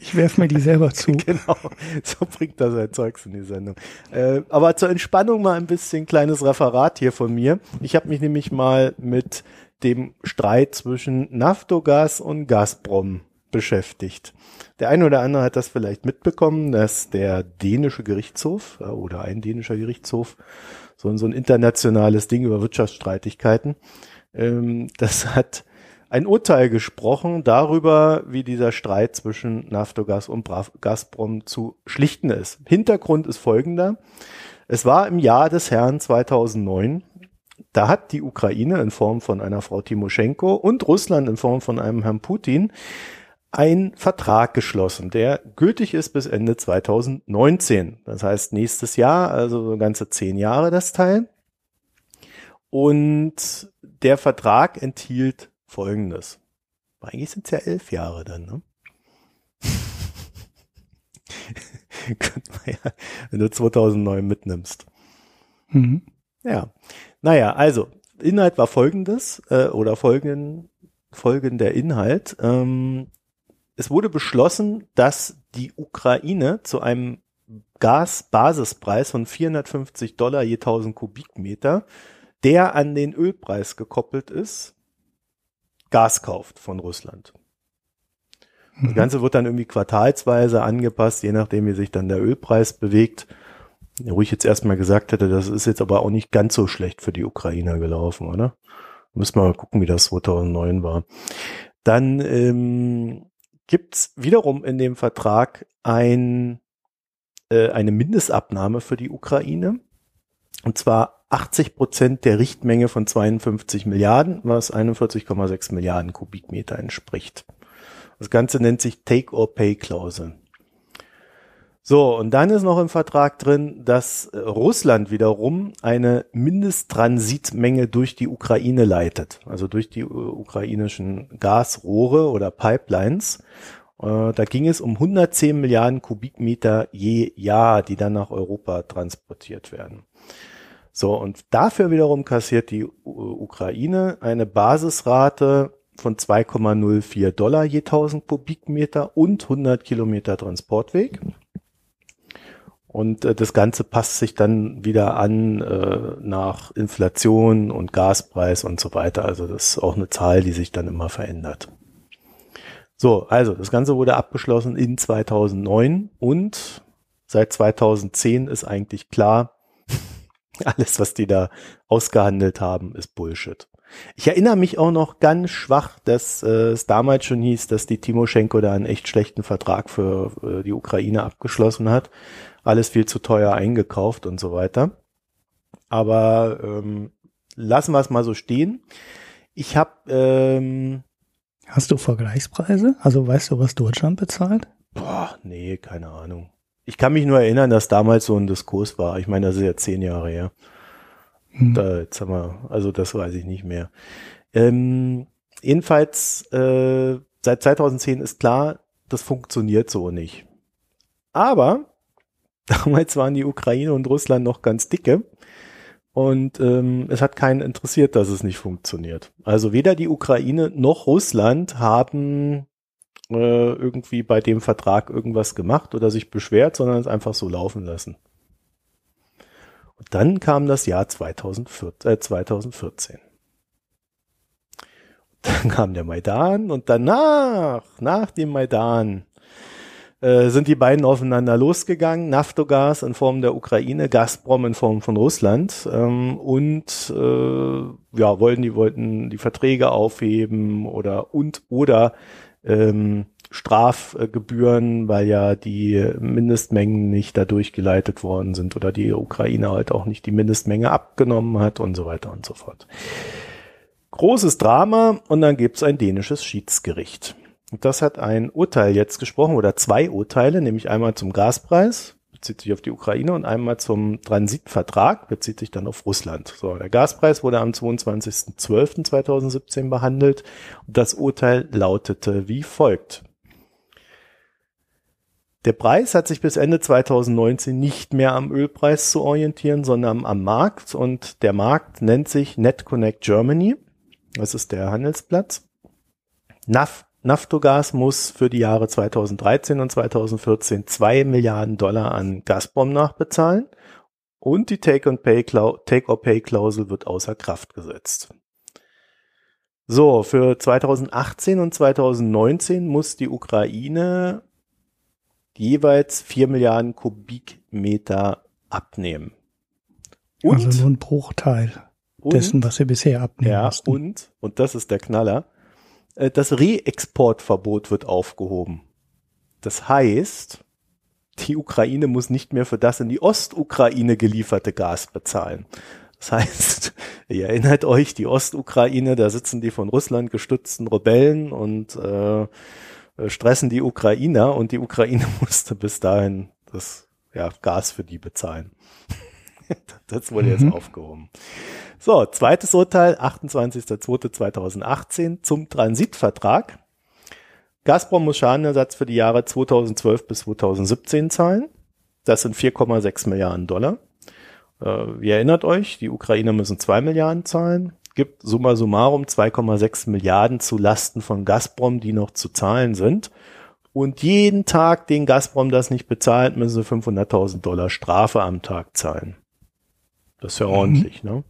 Ich werfe mir die selber zu. Genau, so bringt das sein Zeugs in die Sendung. Äh, aber zur Entspannung mal ein bisschen kleines Referat hier von mir. Ich habe mich nämlich mal mit dem Streit zwischen Naftogas und Gazprom beschäftigt. Der eine oder andere hat das vielleicht mitbekommen, dass der dänische Gerichtshof äh, oder ein dänischer Gerichtshof so, so ein internationales Ding über Wirtschaftsstreitigkeiten. Ähm, das hat ein Urteil gesprochen darüber, wie dieser Streit zwischen Naftogas und Gazprom zu schlichten ist. Hintergrund ist folgender. Es war im Jahr des Herrn 2009. Da hat die Ukraine in Form von einer Frau Timoschenko und Russland in Form von einem Herrn Putin ein Vertrag geschlossen, der gültig ist bis Ende 2019. Das heißt nächstes Jahr, also so ganze zehn Jahre das Teil. Und der Vertrag enthielt Folgendes. Eigentlich sind es ja elf Jahre dann, ne? ja, wenn du 2009 mitnimmst. Mhm. Ja. Naja, also, Inhalt war folgendes, äh, oder folgenden, folgender Inhalt. Ähm, es wurde beschlossen, dass die Ukraine zu einem Gasbasispreis von 450 Dollar je 1000 Kubikmeter der an den Ölpreis gekoppelt ist, Gas kauft von Russland. Das Ganze wird dann irgendwie quartalsweise angepasst, je nachdem, wie sich dann der Ölpreis bewegt. Wo ich jetzt erstmal gesagt hätte, das ist jetzt aber auch nicht ganz so schlecht für die Ukrainer gelaufen, oder? Müssen wir mal gucken, wie das 2009 war. Dann ähm, gibt's wiederum in dem Vertrag ein, äh, eine Mindestabnahme für die Ukraine. Und zwar 80 Prozent der Richtmenge von 52 Milliarden, was 41,6 Milliarden Kubikmeter entspricht. Das Ganze nennt sich Take-or-Pay-Klausel. So, und dann ist noch im Vertrag drin, dass äh, Russland wiederum eine Mindesttransitmenge durch die Ukraine leitet, also durch die äh, ukrainischen Gasrohre oder Pipelines. Äh, da ging es um 110 Milliarden Kubikmeter je Jahr, die dann nach Europa transportiert werden. So, und dafür wiederum kassiert die Ukraine eine Basisrate von 2,04 Dollar je 1000 Kubikmeter und 100 Kilometer Transportweg. Und äh, das Ganze passt sich dann wieder an äh, nach Inflation und Gaspreis und so weiter. Also das ist auch eine Zahl, die sich dann immer verändert. So, also das Ganze wurde abgeschlossen in 2009 und seit 2010 ist eigentlich klar, alles, was die da ausgehandelt haben, ist Bullshit. Ich erinnere mich auch noch ganz schwach, dass äh, es damals schon hieß, dass die Timoschenko da einen echt schlechten Vertrag für äh, die Ukraine abgeschlossen hat. Alles viel zu teuer eingekauft und so weiter. Aber ähm, lassen wir es mal so stehen. Ich habe ähm, Hast du Vergleichspreise? Also weißt du, was Deutschland bezahlt? Boah, nee, keine Ahnung. Ich kann mich nur erinnern, dass damals so ein Diskurs war. Ich meine, das ist ja zehn Jahre her. Hm. Da, jetzt haben wir, also das weiß ich nicht mehr. Ähm, jedenfalls, äh, seit 2010 ist klar, das funktioniert so nicht. Aber damals waren die Ukraine und Russland noch ganz dicke. Und ähm, es hat keinen interessiert, dass es nicht funktioniert. Also weder die Ukraine noch Russland haben äh, irgendwie bei dem Vertrag irgendwas gemacht oder sich beschwert, sondern es einfach so laufen lassen. Und dann kam das Jahr 2014. Äh, 2014. Dann kam der Maidan und danach, nach dem Maidan, äh, sind die beiden aufeinander losgegangen. Naftogas in Form der Ukraine, Gazprom in Form von Russland ähm, und äh, ja wollten die wollten die Verträge aufheben oder und oder ähm, Strafgebühren, weil ja die Mindestmengen nicht dadurch geleitet worden sind oder die Ukraine halt auch nicht die Mindestmenge abgenommen hat und so weiter und so fort. Großes Drama und dann gibt's ein dänisches Schiedsgericht. Das hat ein Urteil jetzt gesprochen oder zwei Urteile, nämlich einmal zum Gaspreis bezieht sich auf die Ukraine und einmal zum Transitvertrag, bezieht sich dann auf Russland. So, der Gaspreis wurde am 22.12.2017 behandelt und das Urteil lautete wie folgt. Der Preis hat sich bis Ende 2019 nicht mehr am Ölpreis zu orientieren, sondern am Markt und der Markt nennt sich NetConnect Germany. Das ist der Handelsplatz. NAF Naftogas muss für die Jahre 2013 und 2014 zwei Milliarden Dollar an Gazprom nachbezahlen und die Take-or-Pay-Klausel wird außer Kraft gesetzt. So, für 2018 und 2019 muss die Ukraine jeweils vier Milliarden Kubikmeter abnehmen. Und, also nur ein Bruchteil dessen, was sie bisher abnehmen Ja, mussten. und, und das ist der Knaller, äh, das Reexportverbot wird aufgehoben. Das heißt, die Ukraine muss nicht mehr für das in die Ostukraine gelieferte Gas bezahlen. Das heißt, ihr erinnert euch, die Ostukraine, da sitzen die von Russland gestützten Rebellen und äh, stressen die Ukrainer und die Ukraine musste bis dahin das ja, Gas für die bezahlen. das wurde mhm. jetzt aufgehoben. So, zweites Urteil, 28.02.2018 zum Transitvertrag. Gazprom muss Schadenersatz für die Jahre 2012 bis 2017 zahlen. Das sind 4,6 Milliarden Dollar. Äh, ihr erinnert euch, die Ukrainer müssen 2 Milliarden zahlen. Gibt summa summarum 2,6 Milliarden zu Lasten von Gazprom, die noch zu zahlen sind. Und jeden Tag, den Gazprom das nicht bezahlt, müssen sie 500.000 Dollar Strafe am Tag zahlen. Das ist ja mhm. ordentlich, ne?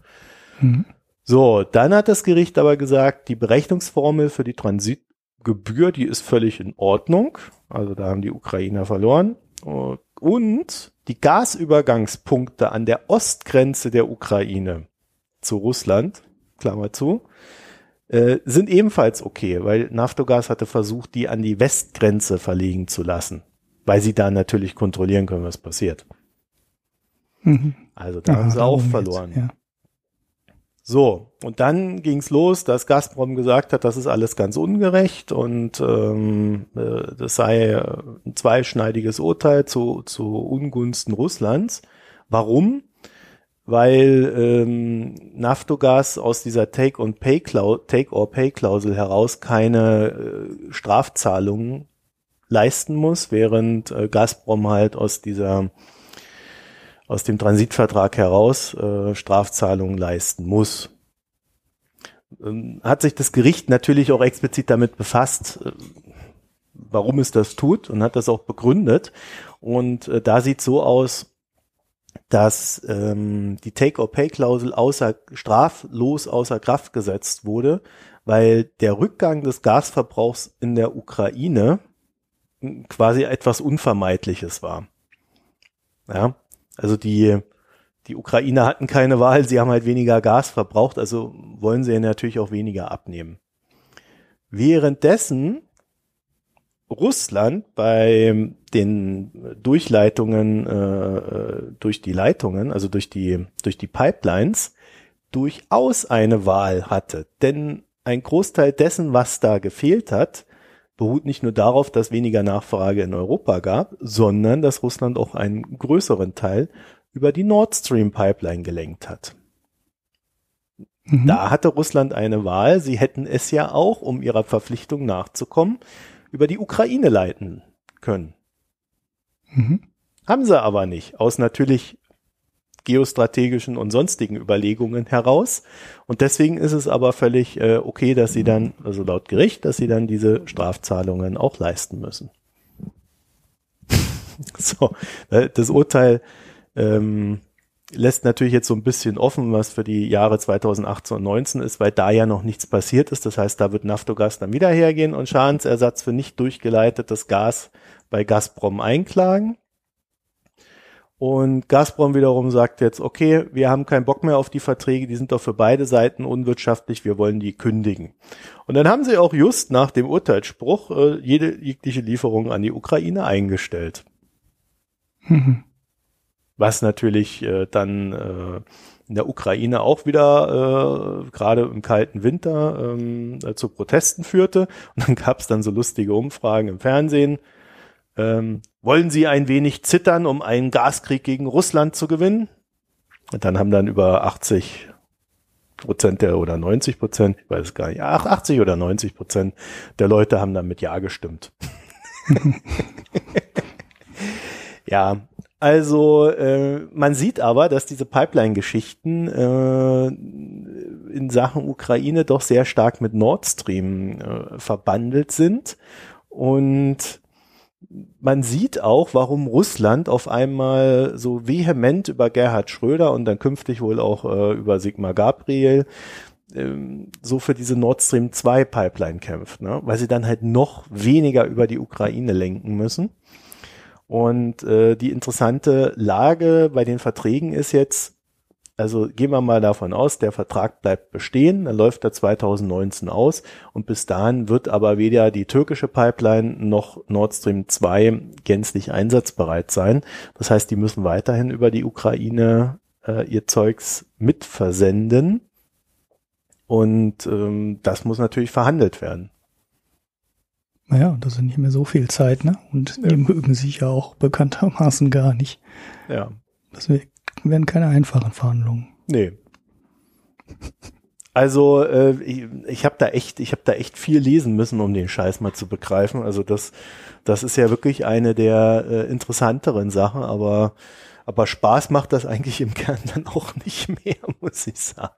Mhm. So, dann hat das Gericht aber gesagt, die Berechnungsformel für die Transitgebühr, die ist völlig in Ordnung. Also da haben die Ukrainer verloren. Und die Gasübergangspunkte an der Ostgrenze der Ukraine zu Russland, Klammer zu, äh, sind ebenfalls okay, weil Naftogaz hatte versucht, die an die Westgrenze verlegen zu lassen, weil sie da natürlich kontrollieren können, was passiert. Mhm. Also da ja, haben sie auch verloren. Jetzt, ja. So, und dann ging's los, dass Gazprom gesagt hat, das ist alles ganz ungerecht und ähm, äh, das sei ein zweischneidiges Urteil zu, zu Ungunsten Russlands. Warum? Weil ähm, Naftogaz aus dieser Take-or-Pay-Klausel heraus keine äh, Strafzahlungen leisten muss, während äh, Gazprom halt aus dieser aus dem Transitvertrag heraus äh, Strafzahlungen leisten muss. Ähm, hat sich das Gericht natürlich auch explizit damit befasst, äh, warum es das tut und hat das auch begründet. Und äh, da sieht so aus, dass ähm, die Take-or-Pay-Klausel außer straflos außer Kraft gesetzt wurde, weil der Rückgang des Gasverbrauchs in der Ukraine quasi etwas Unvermeidliches war. Ja, also die, die Ukrainer hatten keine Wahl, sie haben halt weniger Gas verbraucht, also wollen sie natürlich auch weniger abnehmen. Währenddessen Russland bei den Durchleitungen äh, durch die Leitungen, also durch die durch die Pipelines, durchaus eine Wahl hatte. Denn ein Großteil dessen, was da gefehlt hat, beruht nicht nur darauf, dass weniger Nachfrage in Europa gab, sondern dass Russland auch einen größeren Teil über die Nord Stream Pipeline gelenkt hat. Mhm. Da hatte Russland eine Wahl. Sie hätten es ja auch, um ihrer Verpflichtung nachzukommen, über die Ukraine leiten können. Mhm. Haben sie aber nicht, aus natürlich geostrategischen und sonstigen Überlegungen heraus. Und deswegen ist es aber völlig äh, okay, dass sie dann, also laut Gericht, dass sie dann diese Strafzahlungen auch leisten müssen. so, äh, das Urteil ähm, lässt natürlich jetzt so ein bisschen offen, was für die Jahre 2018 und 19 ist, weil da ja noch nichts passiert ist. Das heißt, da wird Naftogaz dann wieder hergehen und Schadensersatz für nicht durchgeleitetes Gas bei Gazprom einklagen. Und Gazprom wiederum sagt jetzt, okay, wir haben keinen Bock mehr auf die Verträge, die sind doch für beide Seiten unwirtschaftlich, wir wollen die kündigen. Und dann haben sie auch just nach dem Urteilsspruch äh, jede jegliche Lieferung an die Ukraine eingestellt. Mhm. Was natürlich äh, dann äh, in der Ukraine auch wieder äh, gerade im kalten Winter ähm, äh, zu Protesten führte. Und dann gab es dann so lustige Umfragen im Fernsehen ähm, wollen Sie ein wenig zittern, um einen Gaskrieg gegen Russland zu gewinnen? Und dann haben dann über 80 Prozent der oder 90 Prozent, ich weiß gar nicht, 80 oder 90 Prozent der Leute haben dann mit Ja gestimmt. ja, also äh, man sieht aber, dass diese Pipeline-Geschichten äh, in Sachen Ukraine doch sehr stark mit Nord Stream äh, verbandelt sind und man sieht auch, warum Russland auf einmal so vehement über Gerhard Schröder und dann künftig wohl auch äh, über Sigmar Gabriel ähm, so für diese Nord Stream 2 Pipeline kämpft, ne? weil sie dann halt noch weniger über die Ukraine lenken müssen. Und äh, die interessante Lage bei den Verträgen ist jetzt, also gehen wir mal davon aus, der Vertrag bleibt bestehen, dann läuft er 2019 aus und bis dahin wird aber weder die türkische Pipeline noch Nord Stream 2 gänzlich einsatzbereit sein. Das heißt, die müssen weiterhin über die Ukraine äh, ihr Zeugs mitversenden und ähm, das muss natürlich verhandelt werden. Naja, das ist nicht mehr so viel Zeit, ne? Und ja. die mögen sich ja auch bekanntermaßen gar nicht. Ja. Das werden keine einfachen Verhandlungen. Nee. Also äh, ich, ich habe da echt, ich habe da echt viel lesen müssen, um den Scheiß mal zu begreifen. Also das, das ist ja wirklich eine der äh, interessanteren Sachen, aber aber Spaß macht das eigentlich im Kern dann auch nicht mehr, muss ich sagen.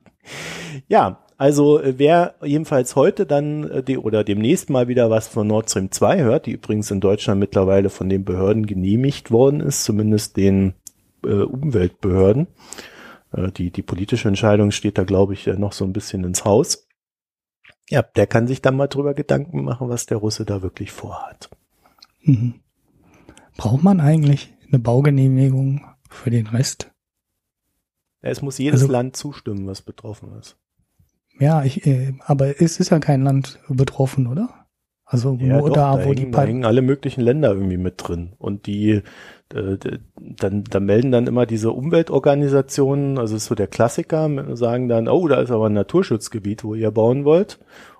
Ja, also äh, wer jedenfalls heute dann äh, die, oder demnächst mal wieder was von Nord Stream 2 hört, die übrigens in Deutschland mittlerweile von den Behörden genehmigt worden ist, zumindest den äh, Umweltbehörden. Äh, die, die politische Entscheidung steht da, glaube ich, noch so ein bisschen ins Haus. Ja, der kann sich dann mal drüber Gedanken machen, was der Russe da wirklich vorhat. Mhm. Braucht man eigentlich eine Baugenehmigung für den Rest? Es muss jedes Also- Land zustimmen, was betroffen ist. Ja, ich, äh, aber es ist ja kein Land betroffen, oder? Also Ja, nur doch, da, da, wo die hängen, da Pipe hängen alle möglichen Länder irgendwie mit drin. Und die, äh, dann, da melden dann immer diese Umweltorganisationen, also ist so der Klassiker, sagen dann, oh, da ist aber ein Naturschutzgebiet, wo ihr bauen wollt.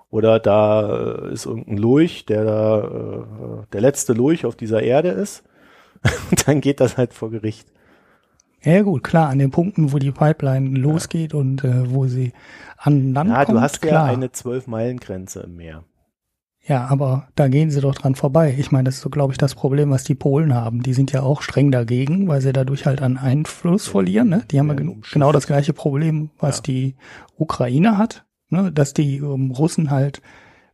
Oder da äh, ist irgendein Lurch, der da, äh, der letzte Lurch auf dieser Erde ist. Und dann geht das halt vor Gericht. Ja gut, klar, an den Punkten, wo die Pipeline losgeht und äh, wo sie an Land Ja, kommt, du hast klar. ja eine Zwölf-Meilen-Grenze im Meer. Ja, aber da gehen sie doch dran vorbei. Ich meine, das ist so, glaube ich, das Problem, was die Polen haben. Die sind ja auch streng dagegen, weil sie dadurch halt an Einfluss verlieren. Ne? Die haben ja umschifft. genau das gleiche Problem, was Ja. die Ukraine hat, ne? dass die ähm, Russen halt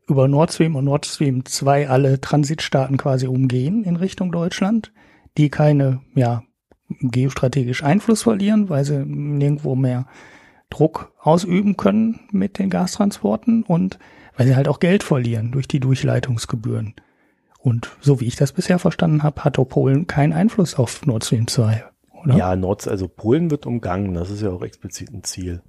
über Nord Stream und Nord Stream 2 alle Transitstaaten quasi umgehen in Richtung Deutschland, die keine, ja, geostrategisch Einfluss verlieren, weil sie nirgendwo mehr Druck ausüben können mit den Gastransporten und weil sie halt auch Geld verlieren durch die Durchleitungsgebühren. Und so wie ich das bisher verstanden habe, hat auch Polen keinen Einfluss auf Nord Stream 2, oder? Ja, Nord, also Polen wird umgangen, das ist ja auch explizit ein Ziel.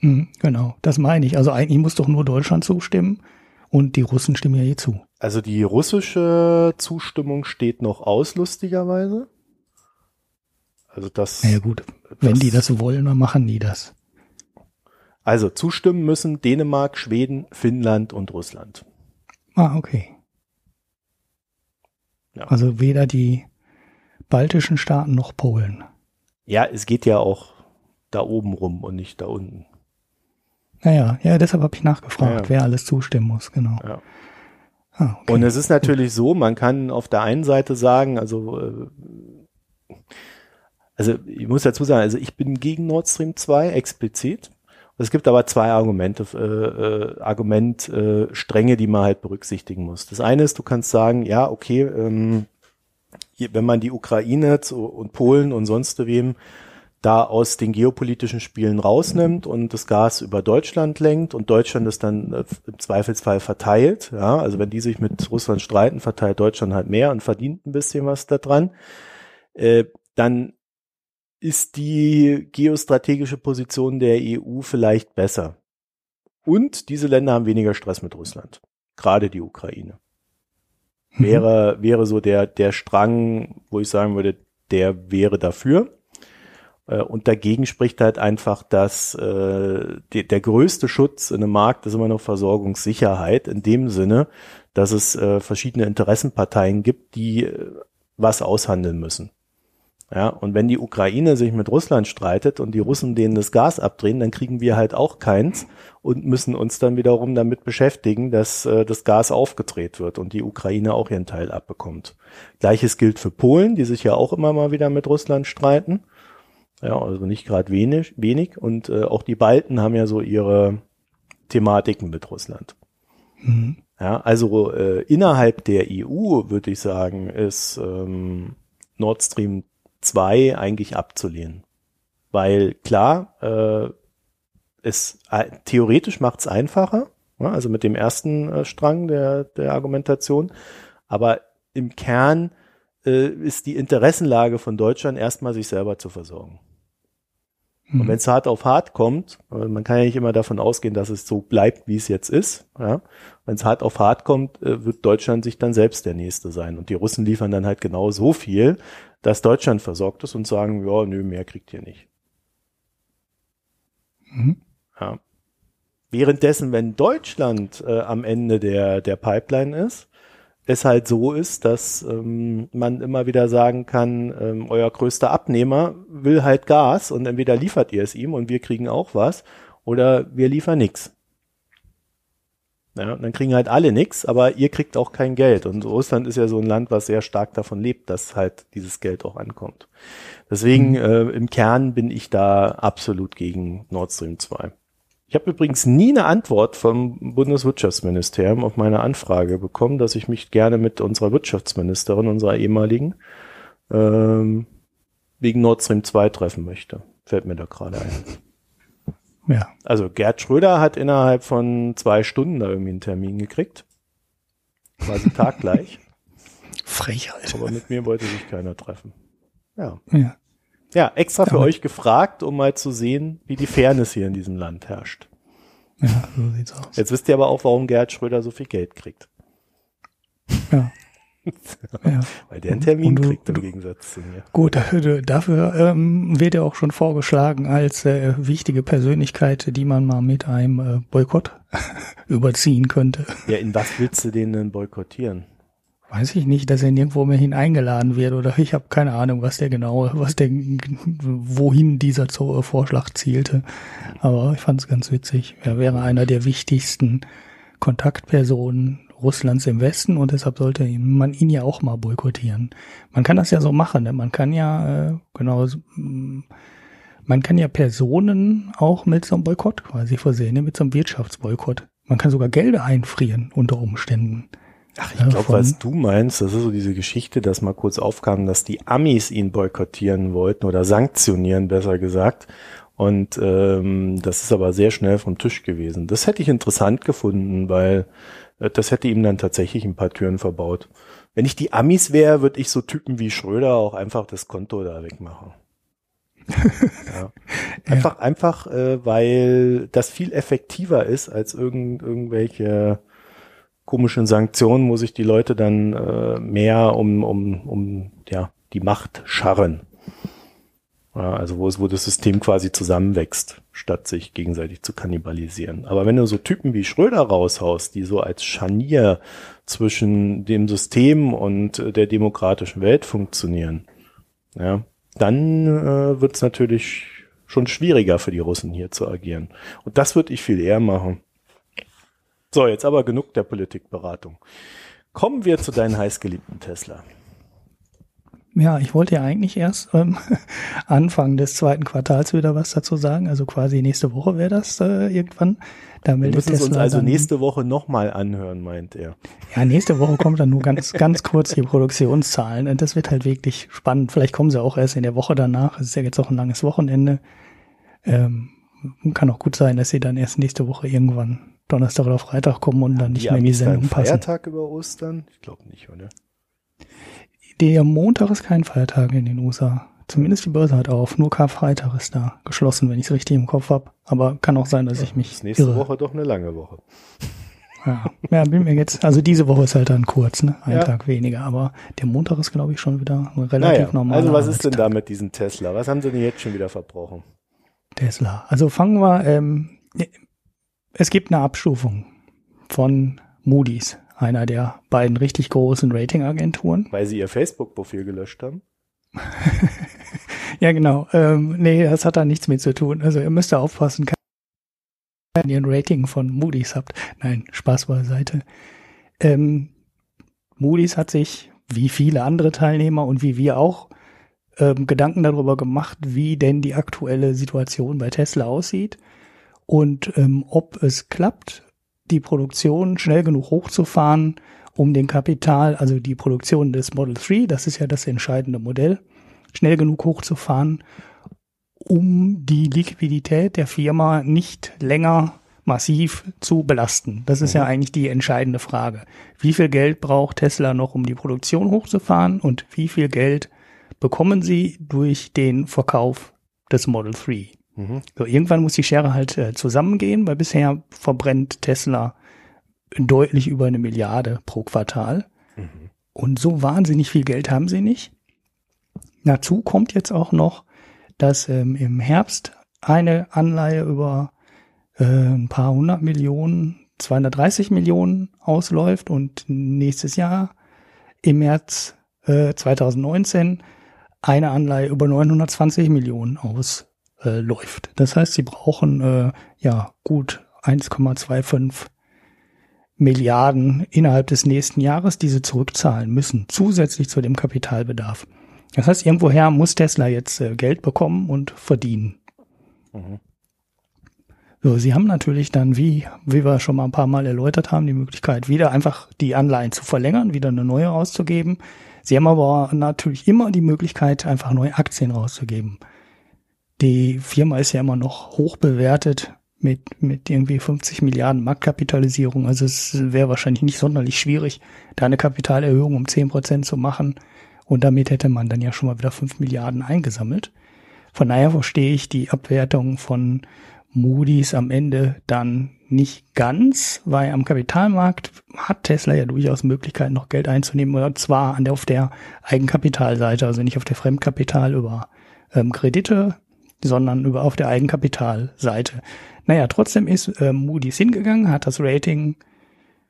Mhm, genau, das meine ich. Also eigentlich muss doch nur Deutschland zustimmen und die Russen stimmen ja eh zu. Also die russische Zustimmung steht noch aus, lustigerweise. Also das, Na ja gut, wenn die das wollen, dann machen die das. Also zustimmen müssen Dänemark, Schweden, Finnland und Russland. Ah, okay. Ja. Also weder die baltischen Staaten noch Polen. Ja, es geht ja auch da oben rum und nicht da unten. Naja, ja, deshalb habe ich nachgefragt, Ja, wer alles zustimmen muss, genau. Ja. Ah, okay. Und es ist natürlich so, man kann auf der einen Seite sagen, also äh, also ich muss dazu sagen, also ich bin gegen Nord Stream 2 explizit. Es gibt aber zwei Argumente, äh, äh, Argument äh, die man halt berücksichtigen muss. Das eine ist, du kannst sagen, ja, okay, ähm, hier, wenn man die Ukraine zu, und Polen und sonst wem da aus den geopolitischen Spielen rausnimmt und das Gas über Deutschland lenkt und Deutschland es dann äh, im Zweifelsfall verteilt, ja, also wenn die sich mit Russland streiten, verteilt Deutschland halt mehr und verdient ein bisschen was daran, äh, dann ist die geostrategische Position der EU vielleicht besser. Und diese Länder haben weniger Stress mit Russland. Gerade die Ukraine. Mhm. Wäre, wäre so der, der Strang, wo ich sagen würde, der wäre dafür. Äh, Und dagegen spricht halt einfach, dass äh, die, der größte Schutz in einem Markt ist immer noch Versorgungssicherheit, in dem Sinne, dass es äh, verschiedene Interessenparteien gibt, die äh, was aushandeln müssen. Ja, und wenn die Ukraine sich mit Russland streitet und die Russen denen das Gas abdrehen, dann kriegen wir halt auch keins und müssen uns dann wiederum damit beschäftigen, dass äh, das Gas aufgedreht wird und die Ukraine auch ihren Teil abbekommt. Gleiches gilt für Polen, die sich ja auch immer mal wieder mit Russland streiten. Ja, also nicht gerade wenig, wenig. Und äh, auch die Balten haben ja so ihre Thematiken mit Russland. Mhm. Ja, also äh, innerhalb der EU würde ich sagen, ist ähm, Nord Stream 2 eigentlich abzulehnen. Weil klar, äh, es äh, theoretisch macht es einfacher, ja, also mit dem ersten äh, Strang der, der Argumentation, aber im Kern äh, ist die Interessenlage von Deutschland erstmal sich selber zu versorgen. Und Mhm. wenn es hart auf hart kommt, äh, man kann ja nicht immer davon ausgehen, dass es so bleibt, wie es jetzt ist. Ja? Wenn es hart auf hart kommt, äh, wird Deutschland sich dann selbst der Nächste sein. Und die Russen liefern dann halt genau so viel, dass Deutschland versorgt ist und sagen, ja, nö, mehr kriegt ihr nicht. Mhm. Ja. Währenddessen, wenn Deutschland äh, am Ende der, der Pipeline ist, es halt so ist, dass ähm, man immer wieder sagen kann, ähm, euer größter Abnehmer will halt Gas und entweder liefert ihr es ihm und wir kriegen auch was oder wir liefern nix. Ja, und dann kriegen halt alle nix, aber ihr kriegt auch kein Geld. Und Russland ist ja so ein Land, was sehr stark davon lebt, dass halt dieses Geld auch ankommt. Deswegen Mhm. äh, im Kern bin ich da absolut gegen Nord Stream 2. Ich habe übrigens nie eine Antwort vom Bundeswirtschaftsministerium auf meine Anfrage bekommen, dass ich mich gerne mit unserer Wirtschaftsministerin, unserer ehemaligen, ähm, wegen Nord Stream 2 treffen möchte. Fällt mir da gerade ein. Ja. Also Gerd Schröder hat innerhalb von zwei Stunden da irgendwie einen Termin gekriegt. Quasi taggleich. Frechheit. Aber mit mir wollte sich keiner treffen. Ja. Ja. Ja, extra für euch gefragt, um mal zu sehen, wie die Fairness hier in diesem Land herrscht. ja, so sieht's aus. Jetzt wisst ihr aber auch, warum Gerd Schröder so viel Geld kriegt. Ja. Ja. Weil der einen Termin du- kriegt im du- Gegensatz zu mir. Gut, dafür, dafür ähm, wird er auch schon vorgeschlagen als äh, wichtige Persönlichkeit, die man mal mit einem äh, Boykott überziehen könnte. Ja, in was willst du den denn boykottieren? Weiß ich nicht, dass er nirgendwo mehr hin eingeladen wird oder ich habe keine Ahnung, was der genau, was der, wohin dieser Zo- Vorschlag zielte. Aber ich fand es ganz witzig. Er wäre einer der wichtigsten Kontaktpersonen Russlands im Westen und deshalb sollte man ihn ja auch mal boykottieren. Man kann das ja so machen, ne? man kann ja äh, genau, mm, man kann ja Personen auch mit so einem Boykott quasi versehen, ne? mit so einem Wirtschaftsboykott. Man kann sogar Gelder einfrieren unter Umständen. Ach, ich glaube, was du meinst, das ist so diese Geschichte, dass mal kurz aufkam, dass die Amis ihn boykottieren wollten oder sanktionieren, besser gesagt. Und ähm, das ist aber sehr schnell vom Tisch gewesen. Das hätte ich interessant gefunden, weil das hätte ihm dann tatsächlich ein paar Türen verbaut. Wenn ich die Amis wäre, würde ich so Typen wie Schröder auch einfach das Konto da wegmachen. ja. Einfach, einfach, äh, weil das viel effektiver ist als irgend, irgendwelche komischen Sanktionen, wo sich die Leute dann äh, mehr um, um, um ja, die Macht scharren. Also wo es, wo das System quasi zusammenwächst, statt sich gegenseitig zu kannibalisieren. Aber wenn du so Typen wie Schröder raushaust, die so als Scharnier zwischen dem System und äh, der demokratischen Welt funktionieren, ja, dann äh, wird es natürlich schon schwieriger für die Russen hier zu agieren. Und das würde ich viel eher machen. So, jetzt aber genug der Politikberatung. Kommen wir zu deinen heißgeliebten Tesla. Ja, ich wollte ja eigentlich erst ähm, Anfang des zweiten Quartals wieder was dazu sagen. Also quasi nächste Woche wäre das äh, irgendwann. Da Wir meldet müssen es uns Tesla also dann, nächste Woche nochmal anhören, meint er. Ja, nächste Woche kommt dann nur ganz, ganz kurz die Produktionszahlen. Und das wird halt wirklich spannend. Vielleicht kommen sie auch erst in der Woche danach. Es ist ja jetzt auch ein langes Wochenende. Ähm, kann auch gut sein, dass sie dann erst nächste Woche irgendwann Donnerstag oder Freitag kommen und dann nicht mehr in die Sendung passen. Feiertag über Ostern? Ich glaube nicht, oder? Der Montag ist kein Feiertag in den USA. Zumindest die Börse hat auf. Nur Karfreitag ist da geschlossen, wenn ich es richtig im Kopf habe. Aber kann auch sein, dass ich mich Ist nächste irre. Woche doch eine lange Woche. Ja. ja, bin mir jetzt. Also diese Woche ist halt dann kurz, ne? Ein Ja. Tag weniger. Aber der Montag ist, glaube ich, schon wieder relativ Naja, normaler also was ist denn da mit diesem Tesla? Was haben sie denn jetzt schon wieder verbrochen? Tesla. Also fangen wir. Ähm, es gibt eine Abstufung von Moody's, einer der beiden richtig großen Ratingagenturen. Weil sie ihr Facebook-Profil gelöscht haben? Ja, genau. Ähm, nee, das hat da nichts mit zu tun. Also ihr müsst da aufpassen, wenn ihr ein Rating von Moody's habt. Nein, Spaß beiseite. Ähm, Moody's hat sich, wie viele andere Teilnehmer und wie wir auch, ähm, Gedanken darüber gemacht, wie denn die aktuelle Situation bei Tesla aussieht und ähm, ob es klappt, die Produktion schnell genug hochzufahren, um den Kapital, also die Produktion des Model 3, das ist ja das entscheidende Modell, schnell genug hochzufahren, um die Liquidität der Firma nicht länger massiv zu belasten. Das ist ja eigentlich die entscheidende Frage. Wie viel Geld braucht Tesla noch, um die Produktion hochzufahren und wie viel Geld bekommen sie durch den Verkauf des Model 3? Mhm. So, irgendwann muss die Schere halt äh, zusammengehen, weil bisher verbrennt Tesla deutlich über eine Milliarde pro Quartal. Mhm. Und so wahnsinnig viel Geld haben sie nicht. Dazu kommt jetzt auch noch, dass ähm, im Herbst eine Anleihe über äh, ein paar hundert Millionen, 230 Millionen ausläuft und nächstes Jahr im März äh, 2019 eine Anleihe über 920 Millionen ausläuft. Das heißt, sie brauchen äh, ja gut 1,25 Milliarden innerhalb des nächsten Jahres, die sie zurückzahlen müssen, zusätzlich zu dem Kapitalbedarf. Das heißt, irgendwoher muss Tesla jetzt äh, Geld bekommen und verdienen. Mhm. So, sie haben natürlich dann, wie, wie wir schon mal ein paar Mal erläutert haben, die Möglichkeit, wieder einfach die Anleihen zu verlängern, wieder eine neue rauszugeben. Sie haben aber natürlich immer die Möglichkeit, einfach neue Aktien rauszugeben. Die Firma ist ja immer noch hoch bewertet mit, mit irgendwie 50 Milliarden Marktkapitalisierung. Also es wäre wahrscheinlich nicht sonderlich schwierig, da eine Kapitalerhöhung um 10 Prozent zu machen. Und damit hätte man dann ja schon mal wieder 5 Milliarden eingesammelt. Von daher verstehe ich die Abwertung von Moody's am Ende dann nicht ganz, weil am Kapitalmarkt hat Tesla ja durchaus Möglichkeiten, noch Geld einzunehmen, und zwar an der, auf der Eigenkapitalseite, also nicht auf der Fremdkapital über ähm, Kredite, sondern über auf der Eigenkapitalseite. Naja, trotzdem ist äh, Moody's hingegangen, hat das Rating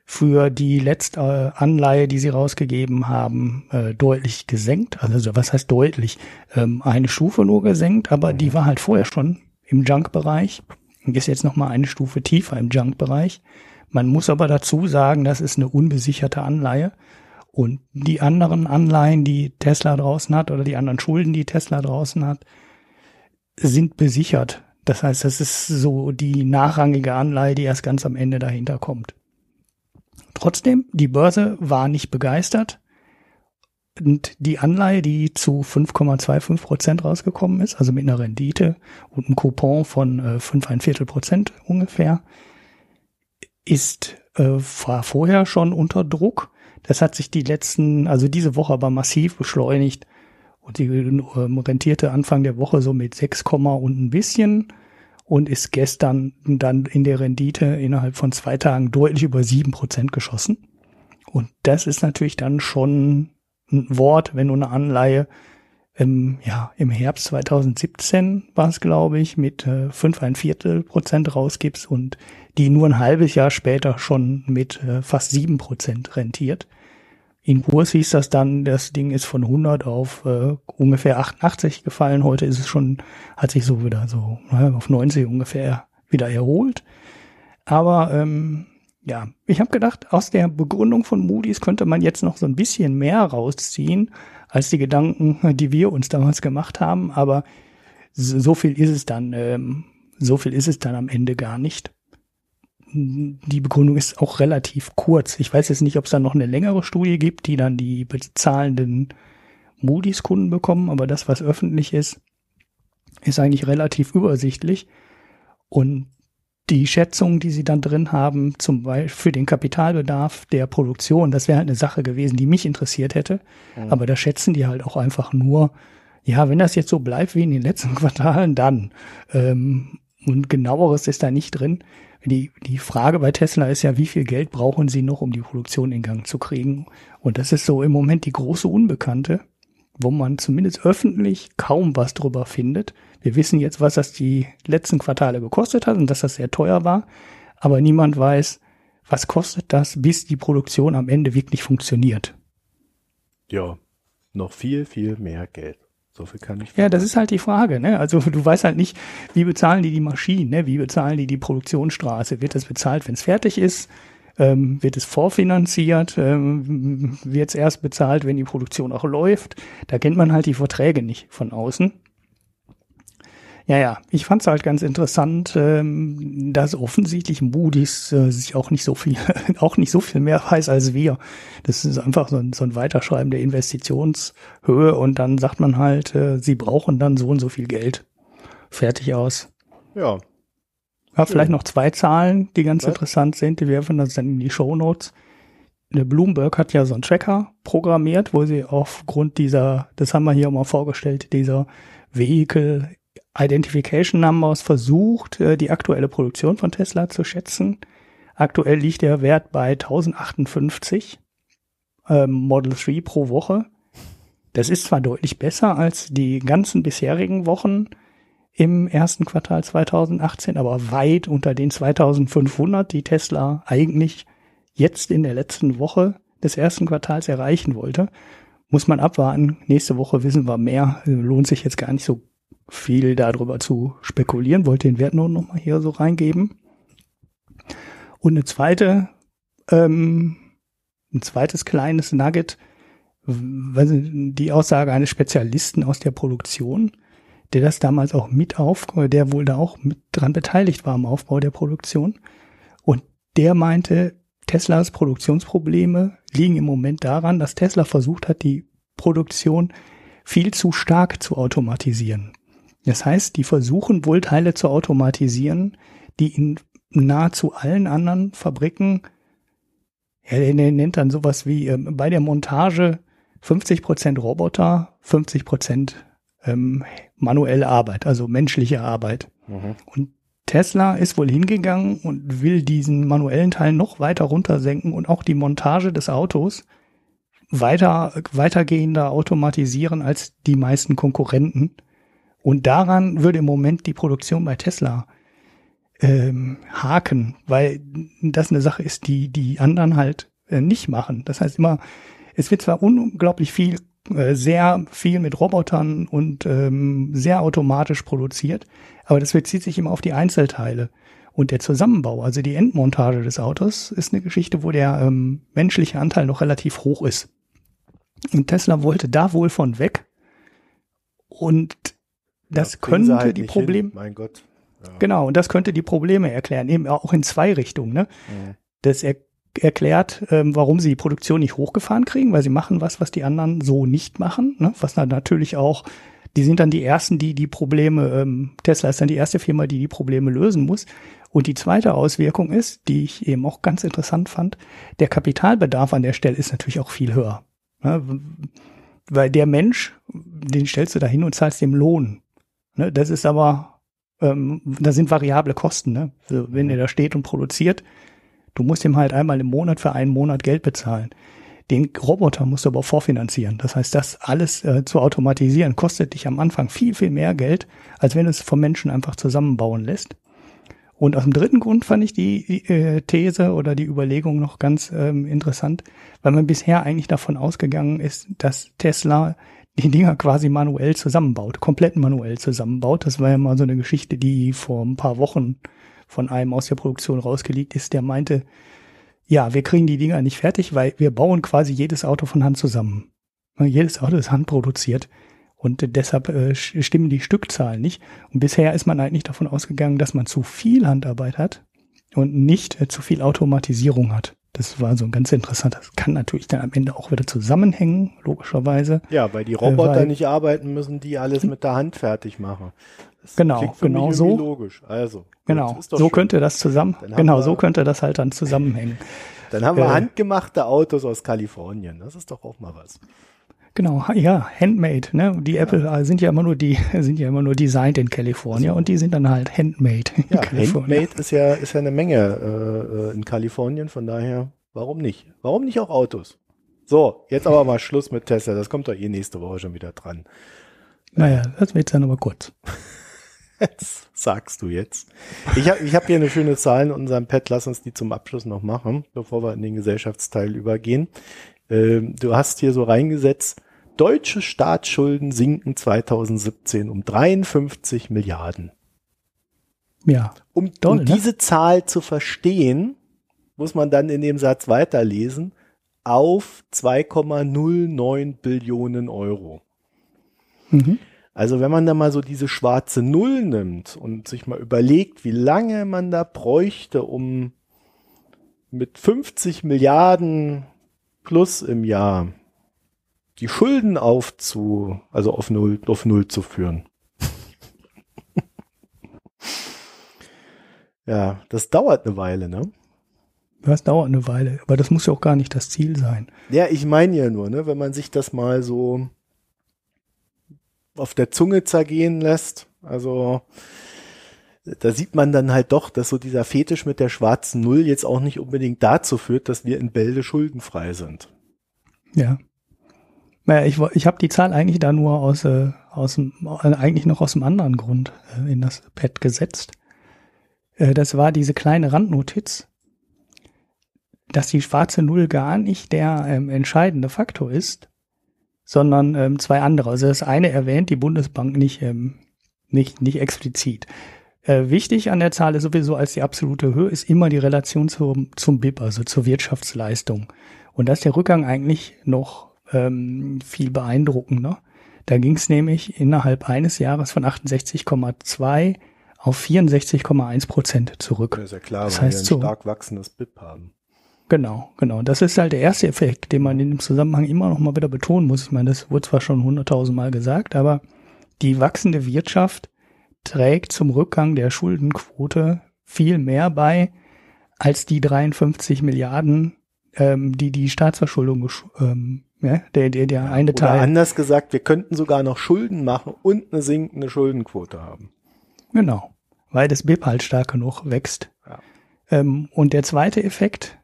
für die letzte äh, Anleihe, die sie rausgegeben haben, äh, deutlich gesenkt. Also was heißt deutlich? Ähm, eine Stufe nur gesenkt, aber die war halt vorher schon im Junk-Bereich und ist jetzt nochmal eine Stufe tiefer im Junk-Bereich. Man muss aber dazu sagen, das ist eine unbesicherte Anleihe. Und die anderen Anleihen, die Tesla draußen hat, oder die anderen Schulden, die Tesla draußen hat, sind besichert. Das heißt, das ist so die nachrangige Anleihe, die erst ganz am Ende dahinter kommt. Trotzdem, die Börse war nicht begeistert. Und die Anleihe, die zu 5,25 Prozent rausgekommen ist, also mit einer Rendite und einem Coupon von äh, 5 ein Viertel Prozent ungefähr, ist äh, war vorher schon unter Druck. Das hat sich die letzten, also diese Woche aber massiv beschleunigt und die äh, rentierte Anfang der Woche so mit 6, und ein bisschen und ist gestern dann in der Rendite innerhalb von zwei Tagen deutlich über sieben Prozent geschossen. Und das ist natürlich dann schon ein Wort, wenn du eine Anleihe im, ja, im Herbst 2017 war es, glaube ich, mit äh, ein Viertel Prozent rausgibst und die nur ein halbes Jahr später schon mit äh, fast sieben Prozent rentiert. In Kurs hieß das dann, das Ding ist von 100 auf äh, ungefähr 88 gefallen. Heute ist es schon, hat sich so wieder so naja, auf 90 ungefähr wieder erholt. Aber ähm, ja, ich habe gedacht, aus der Begründung von Moody's könnte man jetzt noch so ein bisschen mehr rausziehen als die Gedanken, die wir uns damals gemacht haben. Aber so viel ist es dann, ähm, so viel ist es dann am Ende gar nicht die Begründung ist auch relativ kurz. Ich weiß jetzt nicht, ob es da noch eine längere Studie gibt, die dann die bezahlenden Moody's-Kunden bekommen, aber das, was öffentlich ist, ist eigentlich relativ übersichtlich. Und die Schätzungen, die sie dann drin haben, zum Beispiel für den Kapitalbedarf der Produktion, das wäre halt eine Sache gewesen, die mich interessiert hätte. Mhm. Aber da schätzen die halt auch einfach nur, ja, wenn das jetzt so bleibt wie in den letzten Quartalen, dann. Ähm, und genaueres ist da nicht drin. Die, die Frage bei Tesla ist ja, wie viel Geld brauchen sie noch, um die Produktion in Gang zu kriegen? Und das ist so im Moment die große Unbekannte, wo man zumindest öffentlich kaum was drüber findet. Wir wissen jetzt, was das die letzten Quartale gekostet hat und dass das sehr teuer war. Aber niemand weiß, was kostet das, bis die Produktion am Ende wirklich funktioniert. Ja, noch viel, viel mehr Geld. So viel kann ich. Ja, das ist halt die Frage. Ne? Also du weißt halt nicht, wie bezahlen die die Maschinen, ne? wie bezahlen die die Produktionsstraße. Wird das bezahlt, wenn es fertig ist? Ähm, wird es vorfinanziert? Ähm, wird es erst bezahlt, wenn die Produktion auch läuft? Da kennt man halt die Verträge nicht von außen. Ja, ja, ich fand es halt ganz interessant, ähm, dass offensichtlich Moody's äh, sich auch nicht so viel, auch nicht so viel mehr weiß als wir. Das ist einfach so ein, so ein Weiterschreiben der Investitionshöhe und dann sagt man halt, äh, sie brauchen dann so und so viel Geld. Fertig aus. Ja. Ja, vielleicht noch zwei Zahlen, die ganz Was? interessant sind. Die werfen das dann in die Show Notes. Bloomberg hat ja so einen Tracker programmiert, wo sie aufgrund dieser, das haben wir hier mal vorgestellt, dieser Vehicle Identification Numbers versucht, äh, die aktuelle Produktion von Tesla zu schätzen. Aktuell liegt der Wert bei 1058 ähm, Model 3 pro Woche. Das ist zwar deutlich besser als die ganzen bisherigen Wochen im ersten Quartal 2018, aber weit unter den 2500, die Tesla eigentlich jetzt in der letzten Woche des ersten Quartals erreichen wollte. Muss man abwarten. Nächste Woche wissen wir mehr. Lohnt sich jetzt gar nicht so viel darüber zu spekulieren, wollte den Wert nur noch mal hier so reingeben. Und eine zweite, ähm, ein zweites kleines Nugget, die Aussage eines Spezialisten aus der Produktion, der das damals auch mit auf, der wohl da auch mit dran beteiligt war am Aufbau der Produktion. Und der meinte, Teslas Produktionsprobleme liegen im Moment daran, dass Tesla versucht hat, die Produktion viel zu stark zu automatisieren. Das heißt, die versuchen wohl Teile zu automatisieren, die in nahezu allen anderen Fabriken, ja, der nennt dann sowas wie äh, bei der Montage 50 Prozent Roboter, 50 Prozent ähm, manuelle Arbeit, also menschliche Arbeit. Mhm. Und Tesla ist wohl hingegangen und will diesen manuellen Teil noch weiter runtersenken und auch die Montage des Autos weiter, weitergehender automatisieren als die meisten Konkurrenten. Und daran würde im Moment die Produktion bei Tesla ähm, haken, weil das eine Sache ist, die die anderen halt äh, nicht machen. Das heißt immer, es wird zwar unglaublich viel, äh, sehr viel mit Robotern und ähm, sehr automatisch produziert, aber das bezieht sich immer auf die Einzelteile. Und der Zusammenbau, also die Endmontage des Autos, ist eine Geschichte, wo der ähm, menschliche Anteil noch relativ hoch ist. Und Tesla wollte da wohl von weg. Und das ja, könnte halt die Probleme. Mein Gott. Ja. Genau, und das könnte die Probleme erklären, eben auch in zwei Richtungen. Ne? Mhm. Das er erklärt, ähm, warum sie die Produktion nicht hochgefahren kriegen, weil sie machen was, was die anderen so nicht machen. Ne? Was dann natürlich auch, die sind dann die ersten, die die Probleme, ähm, Tesla ist dann die erste Firma, die die Probleme lösen muss. Und die zweite Auswirkung ist, die ich eben auch ganz interessant fand, der Kapitalbedarf an der Stelle ist natürlich auch viel höher. Ne? Weil der Mensch, den stellst du da hin und zahlst dem Lohn. Ne? Das ist aber, ähm, da sind variable Kosten. Ne? Also wenn er da steht und produziert, du musst ihm halt einmal im Monat für einen Monat Geld bezahlen. Den Roboter musst du aber vorfinanzieren. Das heißt, das alles äh, zu automatisieren kostet dich am Anfang viel, viel mehr Geld, als wenn du es vom Menschen einfach zusammenbauen lässt. Und aus dem dritten Grund fand ich die äh, These oder die Überlegung noch ganz ähm, interessant, weil man bisher eigentlich davon ausgegangen ist, dass Tesla die Dinger quasi manuell zusammenbaut, komplett manuell zusammenbaut. Das war ja mal so eine Geschichte, die vor ein paar Wochen von einem aus der Produktion rausgelegt ist, der meinte, ja, wir kriegen die Dinger nicht fertig, weil wir bauen quasi jedes Auto von Hand zusammen. Jedes Auto ist handproduziert. Und deshalb äh, stimmen die Stückzahlen nicht. Und bisher ist man eigentlich davon ausgegangen, dass man zu viel Handarbeit hat und nicht äh, zu viel Automatisierung hat. Das war so ein ganz interessant. Das kann natürlich dann am Ende auch wieder zusammenhängen, logischerweise. Ja, weil die Roboter äh, weil, nicht arbeiten müssen, die alles mit der Hand fertig machen. Das genau, genau so. Logisch. Also, genau, so schön. könnte das zusammen. Genau, wir, so könnte das halt dann zusammenhängen. Dann haben wir äh, handgemachte Autos aus Kalifornien. Das ist doch auch mal was. Genau, ja, handmade, ne? Die Apple ja. sind ja immer nur die sind ja immer nur designed in Kalifornien also, und die sind dann halt handmade. Ja, handmade ist ja ist ja eine Menge äh, äh, in Kalifornien, von daher warum nicht? Warum nicht auch Autos? So, jetzt aber mal Schluss mit Tesla, das kommt doch eh nächste Woche schon wieder dran. Naja, das wird dann aber kurz. Jetzt sagst du jetzt. Ich habe ich hab hier eine schöne Zahl in unserem Pad, lass uns die zum Abschluss noch machen, bevor wir in den Gesellschaftsteil übergehen. Ähm, du hast hier so reingesetzt, Deutsche Staatsschulden sinken 2017 um 53 Milliarden. Ja. Um, doll, um ne? diese Zahl zu verstehen, muss man dann in dem Satz weiterlesen, auf 2,09 Billionen Euro. Mhm. Also wenn man da mal so diese schwarze Null nimmt und sich mal überlegt, wie lange man da bräuchte, um mit 50 Milliarden plus im Jahr die Schulden aufzu, also auf Null, auf Null zu führen. ja, das dauert eine Weile, ne? Das dauert eine Weile, aber das muss ja auch gar nicht das Ziel sein. Ja, ich meine ja nur, ne, wenn man sich das mal so auf der Zunge zergehen lässt, also da sieht man dann halt doch, dass so dieser Fetisch mit der schwarzen Null jetzt auch nicht unbedingt dazu führt, dass wir in Bälde schuldenfrei sind. Ja. Naja, ich, ich habe die Zahl eigentlich da nur aus, äh, aus dem, äh, eigentlich noch aus einem anderen Grund äh, in das Pad gesetzt. Äh, das war diese kleine Randnotiz, dass die schwarze Null gar nicht der ähm, entscheidende Faktor ist, sondern ähm, zwei andere. Also das eine erwähnt die Bundesbank nicht, ähm, nicht, nicht explizit. Äh, wichtig an der Zahl ist sowieso als die absolute Höhe ist immer die Relation zum, zum BIP, also zur Wirtschaftsleistung. Und da ist der Rückgang eigentlich noch ähm, viel beeindruckender. Da ging es nämlich innerhalb eines Jahres von 68,2 auf 64,1 Prozent zurück. Ja, ist ja klar, das weil heißt wir ein stark wachsendes BIP haben. Genau, genau. Das ist halt der erste Effekt, den man in dem Zusammenhang immer noch mal wieder betonen muss. Ich meine, das wurde zwar schon hunderttausend Mal gesagt, aber die wachsende Wirtschaft trägt zum Rückgang der Schuldenquote viel mehr bei als die 53 Milliarden, ähm, die die Staatsverschuldung, ähm, ja, der, der, der eine Oder Teil. anders gesagt, wir könnten sogar noch Schulden machen und eine sinkende Schuldenquote haben. Genau, weil das BIP halt stark genug wächst. Ja. Ähm, und der zweite Effekt,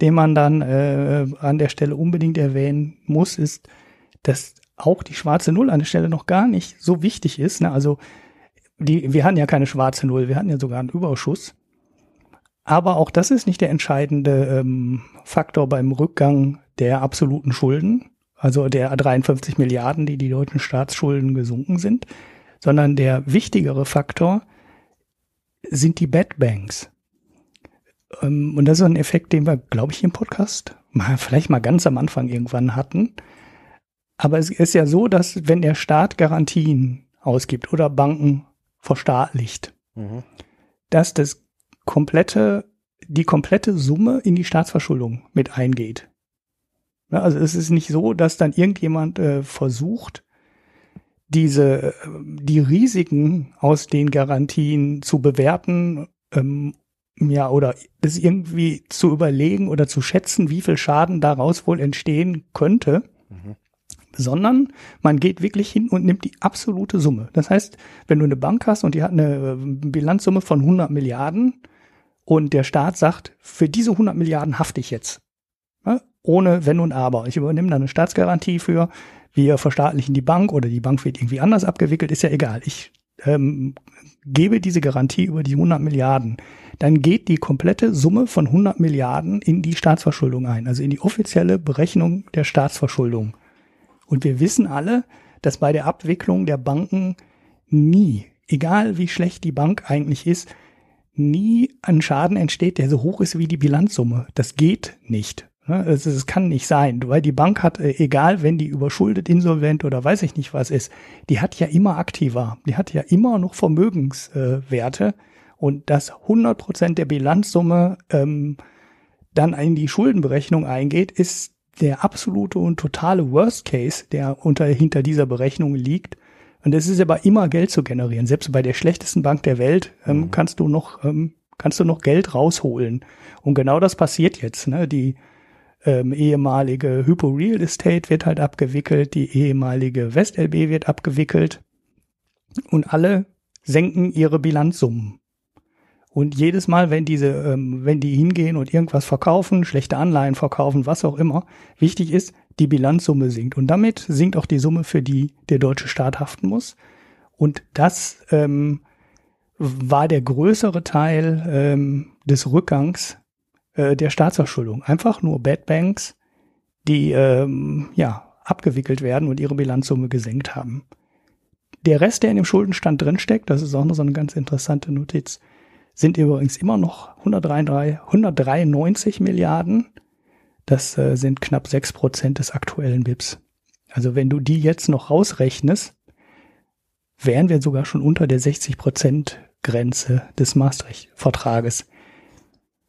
den man dann äh, an der Stelle unbedingt erwähnen muss, ist, dass auch die schwarze Null an der Stelle noch gar nicht so wichtig ist. Ne? Also die, wir hatten ja keine schwarze Null, wir hatten ja sogar einen Überschuss. Aber auch das ist nicht der entscheidende ähm, Faktor beim Rückgang der absoluten Schulden, also der 53 Milliarden, die die deutschen Staatsschulden gesunken sind, sondern der wichtigere Faktor sind die Bad Banks. Ähm, und das ist ein Effekt, den wir, glaube ich, im Podcast mal, vielleicht mal ganz am Anfang irgendwann hatten. Aber es ist ja so, dass wenn der Staat Garantien ausgibt oder Banken verstaatlicht, Mhm. dass das komplette, die komplette Summe in die Staatsverschuldung mit eingeht. Ja, also es ist nicht so, dass dann irgendjemand äh, versucht, diese, äh, die Risiken aus den Garantien zu bewerten, ähm, ja, oder das irgendwie zu überlegen oder zu schätzen, wie viel Schaden daraus wohl entstehen könnte, Mhm. Sondern man geht wirklich hin und nimmt die absolute Summe. Das heißt, wenn du eine Bank hast und die hat eine äh, Bilanzsumme von 100 Milliarden und der Staat sagt, für diese 100 Milliarden hafte ich jetzt. Ja, ohne Wenn und Aber. Ich übernehme da eine Staatsgarantie für, wir verstaatlichen die Bank oder die Bank wird irgendwie anders abgewickelt, ist ja egal. Ich ähm, gebe diese Garantie über die 100 Milliarden. Dann geht die komplette Summe von 100 Milliarden in die Staatsverschuldung ein, also in die offizielle Berechnung der Staatsverschuldung. Und wir wissen alle, dass bei der Abwicklung der Banken nie, egal wie schlecht die Bank eigentlich ist, nie ein Schaden entsteht, der so hoch ist wie die Bilanzsumme. Das geht nicht. Ne? Es, es kann nicht sein, weil die Bank hat, äh, egal wenn die überschuldet, insolvent oder weiß ich nicht was ist, die hat ja immer Aktiva, die hat ja immer noch Vermögenswerte und dass 100 Prozent der Bilanzsumme ähm, dann in die Schuldenberechnung eingeht, ist der absolute und totale Worst Case, der unter, hinter dieser Berechnung liegt. Und es ist aber immer Geld zu generieren. Selbst bei der schlechtesten Bank der Welt ähm, Mhm. kannst du noch ähm, kannst du noch Geld rausholen. Und genau das passiert jetzt. Ne? Die ähm, ehemalige Hypo Real Estate wird halt abgewickelt, die ehemalige WestLB wird abgewickelt und alle senken ihre Bilanzsummen. Und jedes Mal, wenn diese, ähm, wenn die hingehen und irgendwas verkaufen, schlechte Anleihen verkaufen, was auch immer, wichtig ist, die Bilanzsumme sinkt. Und damit sinkt auch die Summe, für die der deutsche Staat haften muss. Und das ähm, war der größere Teil ähm, des Rückgangs äh, der Staatsverschuldung. Einfach nur Bad Banks, die ähm, ja abgewickelt werden und ihre Bilanzsumme gesenkt haben. Der Rest, der in dem Schuldenstand drinsteckt, das ist auch noch so eine ganz interessante Notiz, sind übrigens immer noch 133, 193 Milliarden. Das äh, sind knapp sechs Prozent des aktuellen BIPs. Also wenn du die jetzt noch rausrechnest, wären wir sogar schon unter der 60 Prozent Grenze des Maastricht-Vertrages.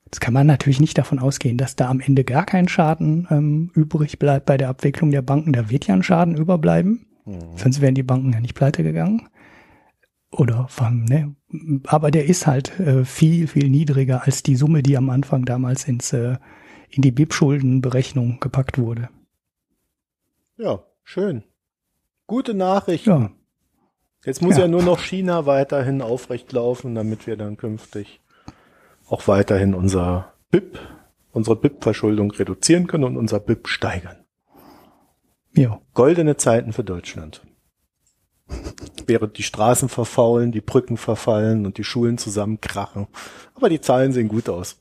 Jetzt kann man natürlich nicht davon ausgehen, dass da am Ende gar kein Schaden ähm, übrig bleibt bei der Abwicklung der Banken. Da wird ja ein Schaden überbleiben. Mhm. Sonst wären die Banken ja nicht pleite gegangen. Oder von, ne? Aber der ist halt äh, viel, viel niedriger als die Summe, die am Anfang damals ins, äh, in die BIP-Schuldenberechnung gepackt wurde. Ja, schön. Gute Nachricht. Ja, Jetzt muss Ja. ja. nur noch China weiterhin aufrecht laufen, damit wir dann künftig auch weiterhin unser BIP, unsere BIP-Verschuldung reduzieren können und unser BIP steigern. ja. Goldene Zeiten für Deutschland. Während die Straßen verfaulen, die Brücken verfallen und die Schulen zusammenkrachen. Aber die Zahlen sehen gut aus.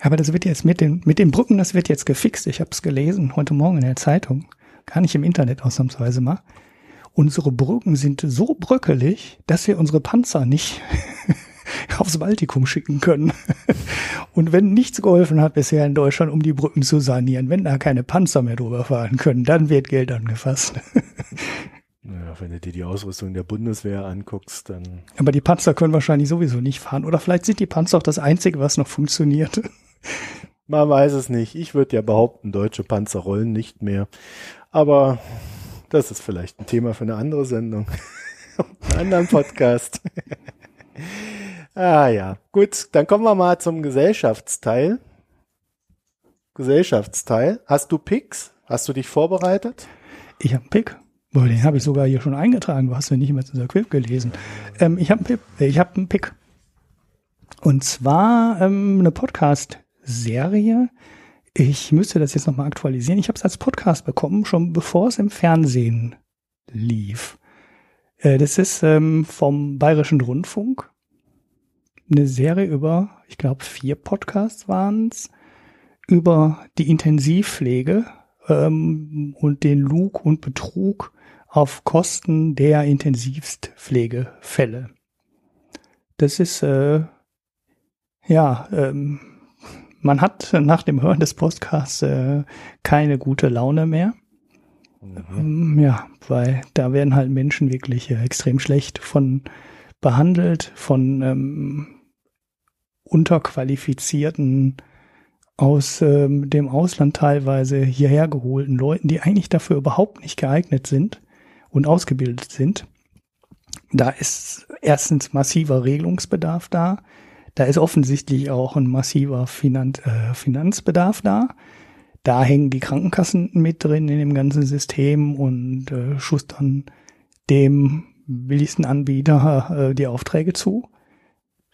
Aber das wird jetzt mit den, mit den Brücken, das wird jetzt gefixt. Ich habe es gelesen heute Morgen in der Zeitung. Gar nicht im Internet ausnahmsweise mal. Unsere Brücken sind so bröckelig, dass wir unsere Panzer nicht aufs Baltikum schicken können. Und wenn nichts geholfen hat bisher in Deutschland, um die Brücken zu sanieren, wenn da keine Panzer mehr drüber fahren können, dann wird Geld angefasst. Naja, wenn du dir die Ausrüstung der Bundeswehr anguckst, dann Aber die Panzer können wahrscheinlich sowieso nicht fahren. Oder vielleicht sind die Panzer auch das Einzige, was noch funktioniert. Man weiß es nicht. Ich würde ja behaupten, deutsche Panzer rollen nicht mehr. Aber das ist vielleicht ein Thema für eine andere Sendung. anderen Podcast. ah ja, gut, dann kommen wir mal zum Gesellschaftsteil. Gesellschaftsteil. Hast du Picks? Hast du dich vorbereitet? Ich habe einen Pick. Boah, den habe ich sogar hier schon eingetragen. Du hast ja nicht mehr unser Quiz gelesen. Ähm, ich habe ich hab einen Pick. Und zwar ähm, eine Podcast-Serie. Ich müsste das jetzt nochmal aktualisieren. Ich habe es als Podcast bekommen, schon bevor es im Fernsehen lief. Äh, das ist ähm, vom Bayerischen Rundfunk. Eine Serie über, ich glaube, vier Podcasts waren es, über die Intensivpflege ähm, und den Lug und Betrug auf Kosten der Intensivpflegefälle. Das ist, äh, ja, ähm, man hat nach dem Hören des Podcasts äh, keine gute Laune mehr. Mhm. Ja, weil da werden halt Menschen wirklich äh, extrem schlecht von behandelt, von ähm, unterqualifizierten aus ähm, dem Ausland teilweise hierher geholten Leuten, die eigentlich dafür überhaupt nicht geeignet sind und ausgebildet sind. Da ist erstens massiver Regelungsbedarf da. Da ist offensichtlich auch ein massiver Finanz, äh, Finanzbedarf da. Da hängen die Krankenkassen mit drin in dem ganzen System und äh, schustern dem billigsten Anbieter äh, die Aufträge zu.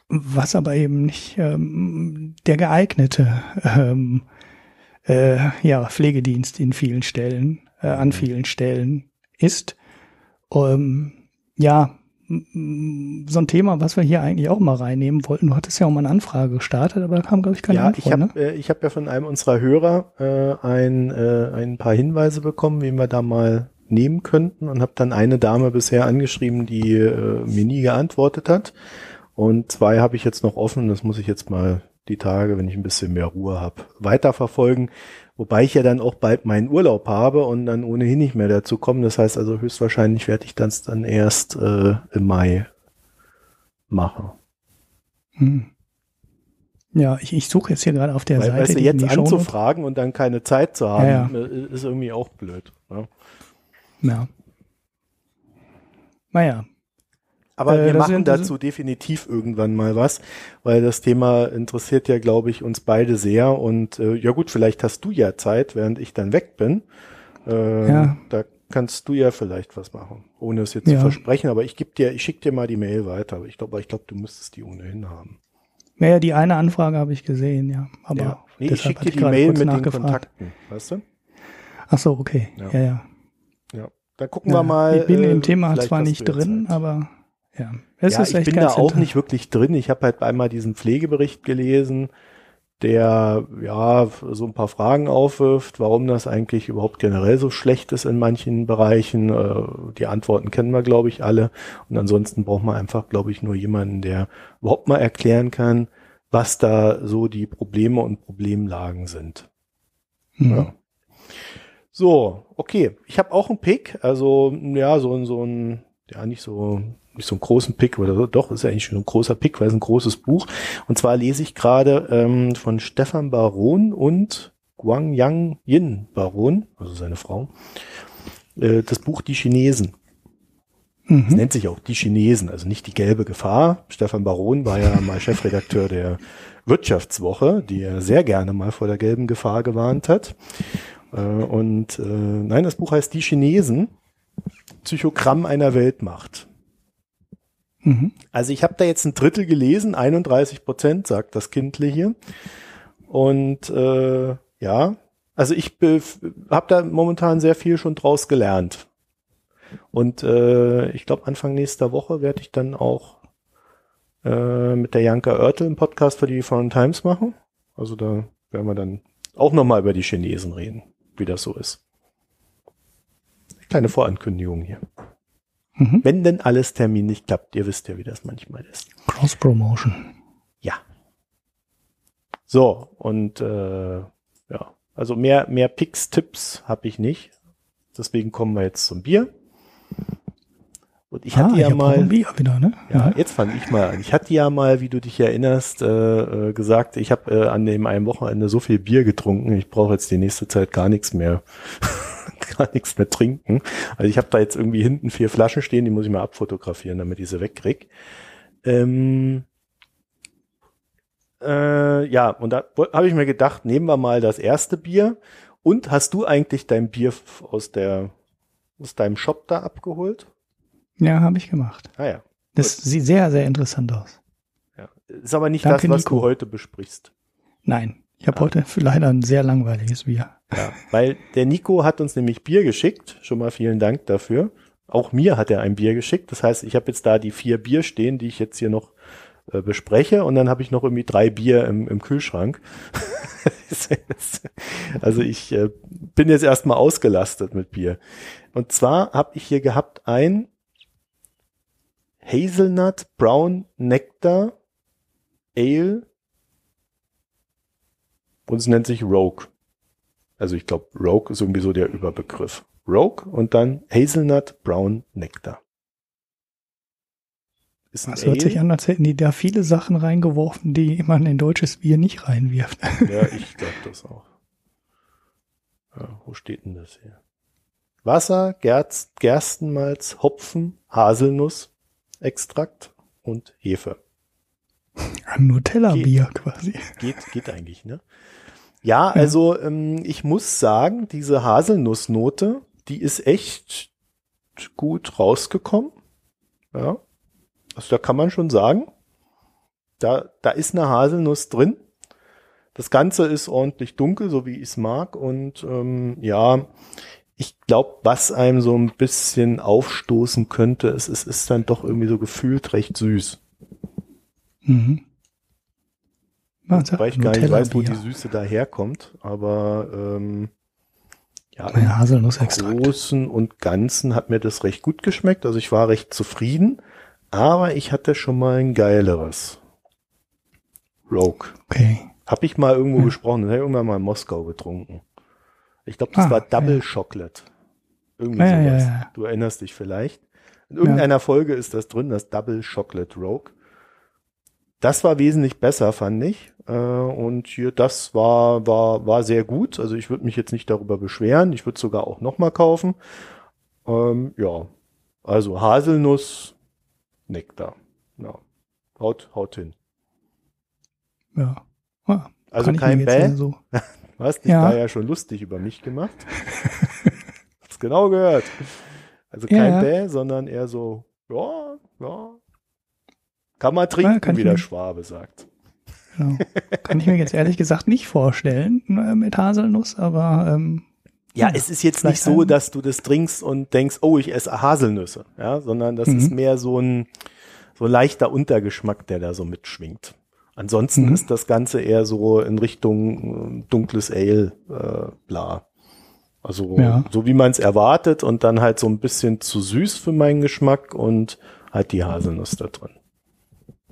Was aber eben nicht ähm, der geeignete ähm, äh, ja, Pflegedienst in vielen Stellen, äh, an mhm. vielen Stellen ist. Ähm, ja, so ein Thema, was wir hier eigentlich auch mal reinnehmen wollten. Du hattest ja auch mal eine Anfrage gestartet, aber da kam, glaube ich, keine ja, Antwort. Ich habe ne? äh, ich hab ja von einem unserer Hörer äh, ein, äh, ein paar Hinweise bekommen, wen wir da mal nehmen könnten und habe dann eine Dame bisher angeschrieben, die äh, mir nie geantwortet hat. Und zwei habe ich jetzt noch offen. Das muss ich jetzt mal die Tage, wenn ich ein bisschen mehr Ruhe habe, weiterverfolgen. Wobei ich ja dann auch bald meinen Urlaub habe und dann ohnehin nicht mehr dazu komme. Das heißt also höchstwahrscheinlich werde ich das dann erst äh, im Mai machen. Hm. Ja, ich, ich suche jetzt hier gerade auf der Weil, Seite. Weißt du, jetzt anzufragen und dann keine Zeit zu haben, ja, ja. Äh, ist irgendwie auch blöd. Ne? Ja. Naja, aber äh, wir machen dazu definitiv irgendwann mal was, weil das Thema interessiert ja, glaube ich, uns beide sehr. Und äh, ja gut, vielleicht hast du ja Zeit, während ich dann weg bin. Äh, ja. Da kannst du ja vielleicht was machen, ohne es jetzt ja. zu versprechen. Aber ich gebe dir, ich schicke dir mal die Mail weiter. Aber ich glaube, ich glaube, du müsstest die ohnehin haben. Naja, die eine Anfrage habe ich gesehen, ja. Aber ja. Nee, ich schicke dir die Mail mit den Kontakten, weißt du? Ach so, okay. Ja, ja. Ja, ja. dann gucken wir mal. Ich bin äh, im Thema zwar nicht drin, Zeit. aber ja, es ja, ist ich bin da auch nicht wirklich drin. Ich habe halt einmal diesen Pflegebericht gelesen, der ja so ein paar Fragen aufwirft, warum das eigentlich überhaupt generell so schlecht ist in manchen Bereichen. Äh, die Antworten kennen wir, glaube ich, alle. Und ansonsten braucht man einfach, glaube ich, nur jemanden, der überhaupt mal erklären kann, was da so die Probleme und Problemlagen sind. Mhm. Ja. So, okay. Ich habe auch einen Pick, also ja, so, so ein, ja, nicht so nicht so einen großen Pick, oder doch, ist ja eigentlich schon ein großer Pick, weil es ein großes Buch. Und zwar lese ich gerade ähm, von Stefan Baron und Guang Yang Yin Baron, also seine Frau, äh, das Buch Die Chinesen. Mhm. Es nennt sich auch Die Chinesen, also nicht die gelbe Gefahr. Stefan Baron war ja mal Chefredakteur der Wirtschaftswoche, die er sehr gerne mal vor der gelben Gefahr gewarnt hat. Äh, und äh, nein, das Buch heißt Die Chinesen, Psychogramm einer Weltmacht. Mhm. Also ich habe da jetzt ein Drittel gelesen, 31 Prozent, sagt das Kindle hier. Und äh, ja, also ich habe da momentan sehr viel schon draus gelernt. Und äh, ich glaube, Anfang nächster Woche werde ich dann auch äh, mit der Janka Oertel einen Podcast für die Foreign Times machen. Also da werden wir dann auch nochmal über die Chinesen reden, wie das so ist. Kleine Vorankündigung hier. Mhm. Wenn denn alles terminlich klappt, ihr wisst ja, wie das manchmal ist. Cross Promotion. Ja. So, und äh, ja, also mehr, mehr Picks-Tipps habe ich nicht. Deswegen kommen wir jetzt zum Bier. Und ich ah, hatte ja mal. Bier wieder, ne? Ja, jetzt fange ich mal an. Ich hatte ja mal, wie du dich erinnerst, äh, äh, gesagt, ich habe äh, an dem einen Wochenende so viel Bier getrunken, ich brauche jetzt die nächste Zeit gar nichts mehr. gar nichts mehr trinken. Also ich habe da jetzt irgendwie hinten vier Flaschen stehen, die muss ich mal abfotografieren, damit ich sie wegkrieg. Ähm, äh, ja, und da habe ich mir gedacht, nehmen wir mal das erste Bier. Und hast du eigentlich dein Bier aus der aus deinem Shop da abgeholt? Ja, habe ich gemacht. Ah ja. Das sieht sehr, sehr interessant aus. Ja. Ist aber nicht Danke, das, was Nico. du heute besprichst. Nein, ich habe Ah. heute leider ein sehr langweiliges Bier. Ja, weil der Nico hat uns nämlich Bier geschickt. Schon mal vielen Dank dafür. Auch mir hat er ein Bier geschickt. Das heißt, ich habe jetzt da die vier Bier stehen, die ich jetzt hier noch äh, bespreche. Und dann habe ich noch irgendwie drei Bier im, im Kühlschrank. also ich äh, bin jetzt erstmal ausgelastet mit Bier. Und zwar habe ich hier gehabt ein Hazelnut Brown Nectar Ale und es nennt sich Rogue. Also ich glaube, Rogue ist irgendwie so der Überbegriff. Rogue und dann Hazelnut Brown Nectar. Ist Das hört sich an, als hätten die da viele Sachen reingeworfen, die man in deutsches Bier nicht reinwirft. Ja, ich glaube das auch. Ja, wo steht denn das hier? Wasser, Gerz, Gerstenmalz, Hopfen, Haselnuss, Extrakt und Hefe. Ein Nutella-Bier quasi. Geht, geht eigentlich, ne? Ja, also ähm, ich muss sagen, diese Haselnussnote, die ist echt gut rausgekommen. Ja. Also da kann man schon sagen, da, da ist eine Haselnuss drin. Das Ganze ist ordentlich dunkel, so wie ich es mag. Und ähm, ja, ich glaube, was einem so ein bisschen aufstoßen könnte, es ist, ist dann doch irgendwie so gefühlt recht süß. Mhm. Sagt Weil ich gar nicht weiß, wo die. Süße daherkommt, aber ähm, ja, im. Großen und Ganzen hat mir das recht gut geschmeckt. Also ich war recht zufrieden, aber ich hatte schon mal ein geileres. Rogue. Okay. Hab ich mal irgendwo Hm. gesprochen, das habe ich irgendwann mal in Moskau getrunken. Ich glaube, das Ah, war Double ja. Chocolate. Irgendwie Ja, ja, sowas. ja, ja. Du erinnerst dich vielleicht. In irgendeiner Folge ist das drin, das Double Chocolate Rogue. Das war wesentlich besser, fand ich. Äh, und hier, das war, war, war sehr gut. Also ich würde mich jetzt nicht darüber beschweren. Ich würde sogar auch nochmal kaufen. Ähm, ja. Also Haselnuss, Nektar. Ja. Haut, haut hin. Ja. Ah, Also kein ja So. Du hast dich Ja. da ja schon lustig über mich gemacht. Hab's genau gehört. Also Ja, kein ja. Bäh, sondern eher so, ja, ja. Kann man trinken, ich wie der Schwabe sagt. Genau. Kann ich mir jetzt ehrlich gesagt nicht vorstellen äh, mit Haselnuss, aber ähm, Ja, Ja, es ist jetzt nicht so, dass du das trinkst und denkst, oh, ich esse Haselnüsse, ja, sondern das Mhm. ist mehr so ein so ein leichter Untergeschmack, der da so mitschwingt. Ansonsten Mhm. ist das Ganze eher so in Richtung äh, dunkles Ale, äh, bla. Also Ja. so wie man es erwartet und dann halt so ein bisschen zu süß für meinen Geschmack und halt die Haselnuss da drin.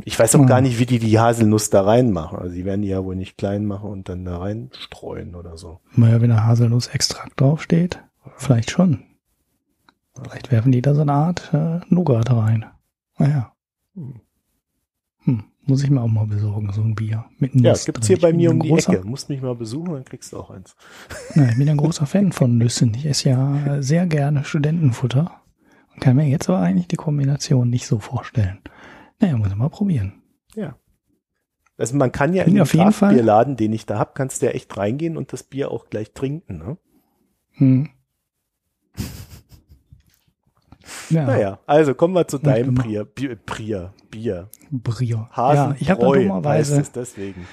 Ich weiß auch Mhm. gar nicht, wie die die Haselnuss da reinmachen. Also die werden die ja wohl nicht klein machen und dann da reinstreuen oder so. naja, wenn da Haselnussextrakt draufsteht, vielleicht schon. Vielleicht werfen die da so eine Art äh, Nougat rein. Naja. Hm. Hm, muss ich mir auch mal besorgen, so ein Bier. Mit Ja, Nuss gibt's drin. hier bei mir um ein die großer, Ecke. Musst mich mal besuchen, dann kriegst du auch eins. Nein, ich bin ein großer Fan von Nüssen. Ich esse ja sehr gerne Studentenfutter und kann mir jetzt aber eigentlich die Kombination nicht so vorstellen. Naja, muss ich mal probieren. Ja. Also man kann ja Klingt in den Kraftbierladen, den ich da hab, kannst du ja echt reingehen und das Bier auch gleich trinken. Ne? Hm. Ja, Naja, also kommen wir zu deinem Prier, Bier, Prier, Bier. Brio. Hasen Ja, ich habe heißt dummerweise, es deswegen.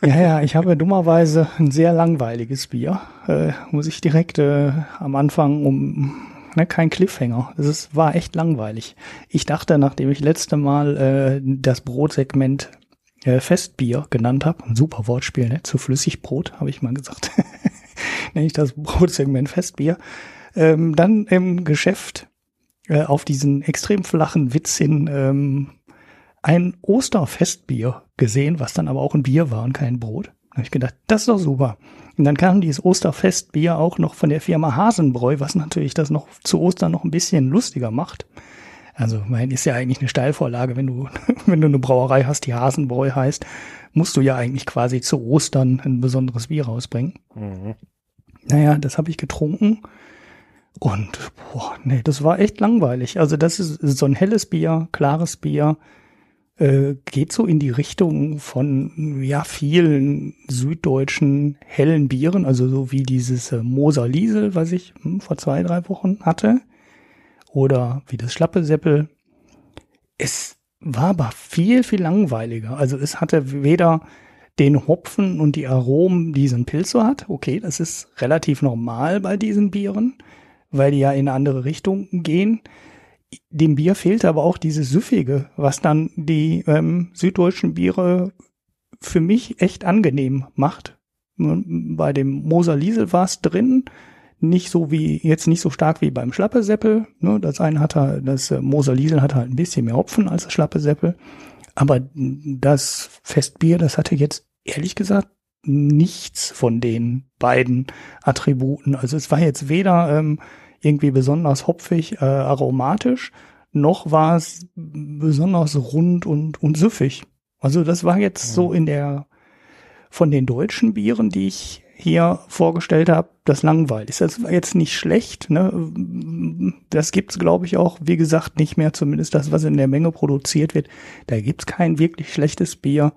ja, ja, ich habe dummerweise ein sehr langweiliges Bier. Äh, muss ich direkt äh, am Anfang um, ne, kein Cliffhanger. Es ist, war echt langweilig. Ich dachte, nachdem ich letzte Mal äh, das Brotsegment äh, Festbier genannt habe, ein super Wortspiel, ne? Zu Flüssigbrot, habe ich mal gesagt. Nenne ich das Brotsegment Festbier. Ähm, dann im Geschäft äh, auf diesen extrem flachen Witz hin ähm, ein Osterfestbier gesehen, was dann aber auch ein Bier war und kein Brot. Habe ich gedacht, das ist doch super. Und dann kam dieses Osterfestbier auch noch von der Firma Hasenbräu, was natürlich das noch zu Ostern noch ein bisschen lustiger macht. Also, mein ist ja eigentlich eine Steilvorlage, wenn du, wenn du eine Brauerei hast, die Hasenbräu heißt, musst du ja eigentlich quasi zu Ostern ein besonderes Bier rausbringen. Mhm. Naja, das habe ich getrunken. Und boah, nee, das war echt langweilig. Also das ist so ein helles Bier, klares Bier, äh, geht so in die Richtung von ja vielen süddeutschen hellen Bieren, also so wie dieses äh, Moser Liesel, was ich hm, vor zwei drei Wochen hatte, oder wie das Schlappe Seppel. Es war aber viel viel langweiliger. Also es hatte weder den Hopfen und die Aromen, die so ein Pilz so hat. Okay, das ist relativ normal bei diesen Bieren, weil die ja in eine andere Richtung gehen dem Bier fehlt aber auch dieses Süffige, was dann die ähm, süddeutschen Biere für mich echt angenehm macht. Bei dem Moser Liesel war es drin, nicht so wie, jetzt nicht so stark wie beim Schlappeseppel. Ne? Das eine hat halt, das äh, Moser Liesel hat halt ein bisschen mehr Hopfen als das Schlappeseppel. Aber das Festbier, das hatte jetzt ehrlich gesagt nichts von den beiden Attributen. Also es war jetzt weder ähm, irgendwie besonders hopfig, äh, aromatisch, noch war es besonders rund und, und süffig. Also das war jetzt so in der, von den deutschen Bieren, die ich hier vorgestellt habe, das langweilig. Das war jetzt nicht schlecht. Ne? Das gibt's, glaube ich, auch, wie gesagt, nicht mehr, zumindest das, was in der Menge produziert wird. Da gibt's kein wirklich schlechtes Bier.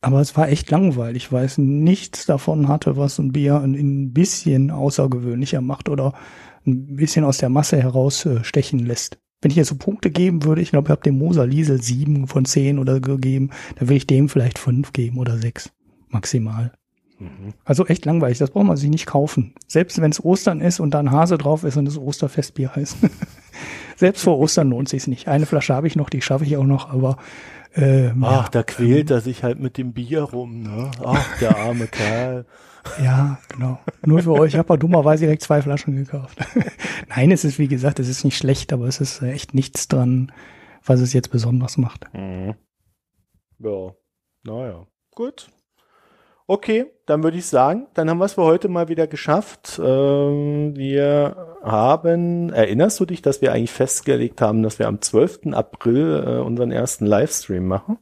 Aber es war echt langweilig, weil es nichts davon hatte, was ein Bier ein, ein bisschen außergewöhnlicher macht oder ein bisschen aus der Masse herausstechen äh, lässt. Wenn ich jetzt so Punkte geben würde, ich glaube, ich habe dem Moser Liesel sieben von zehn oder gegeben, dann würde ich dem vielleicht fünf geben oder sechs maximal. Mhm. Also echt langweilig, das braucht man sich nicht kaufen. Selbst wenn es Ostern ist und da ein Hase drauf ist und es Osterfestbier heißt. Selbst vor Ostern lohnt sich's nicht. Eine Flasche habe ich noch, die schaffe ich auch noch, aber äh, Ach, ja. da quält er sich halt mit dem Bier rum, ne? Ach, der arme Kerl. Ja, genau. Nur für euch. Ich habe dummerweise direkt zwei Flaschen gekauft. Nein, es ist wie gesagt, es ist nicht schlecht, aber es ist echt nichts dran, was es jetzt besonders macht. Mhm. Ja, naja, gut. Okay, dann würde ich sagen, dann haben wir es für heute mal wieder geschafft. Ähm, wir haben, erinnerst du dich, dass wir eigentlich festgelegt haben, dass wir am 12. April äh, unseren ersten Livestream machen?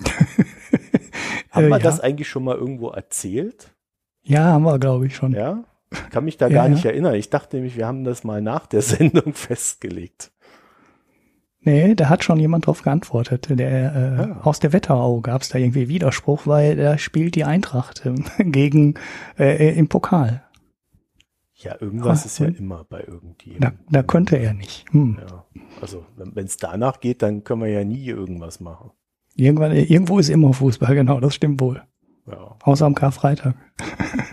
haben wir ja. das eigentlich schon mal irgendwo erzählt? Ja, haben wir, glaube ich, schon. Ja? Ich kann mich da ja, gar nicht erinnern. Ich dachte nämlich, wir haben das mal nach der Sendung festgelegt. Nee, da hat schon jemand drauf geantwortet. Der äh, ah. aus der Wetterau gab es da irgendwie Widerspruch, weil da spielt die Eintracht äh, gegen äh, im Pokal. Ja, irgendwas Ach, ist ja immer bei irgendjemandem. Da, da könnte er nicht. Hm. Ja, also wenn es danach geht, dann können wir ja nie irgendwas machen. Irgendwann, irgendwo ist immer Fußball, genau, das stimmt wohl. Ja. Außer am Karfreitag.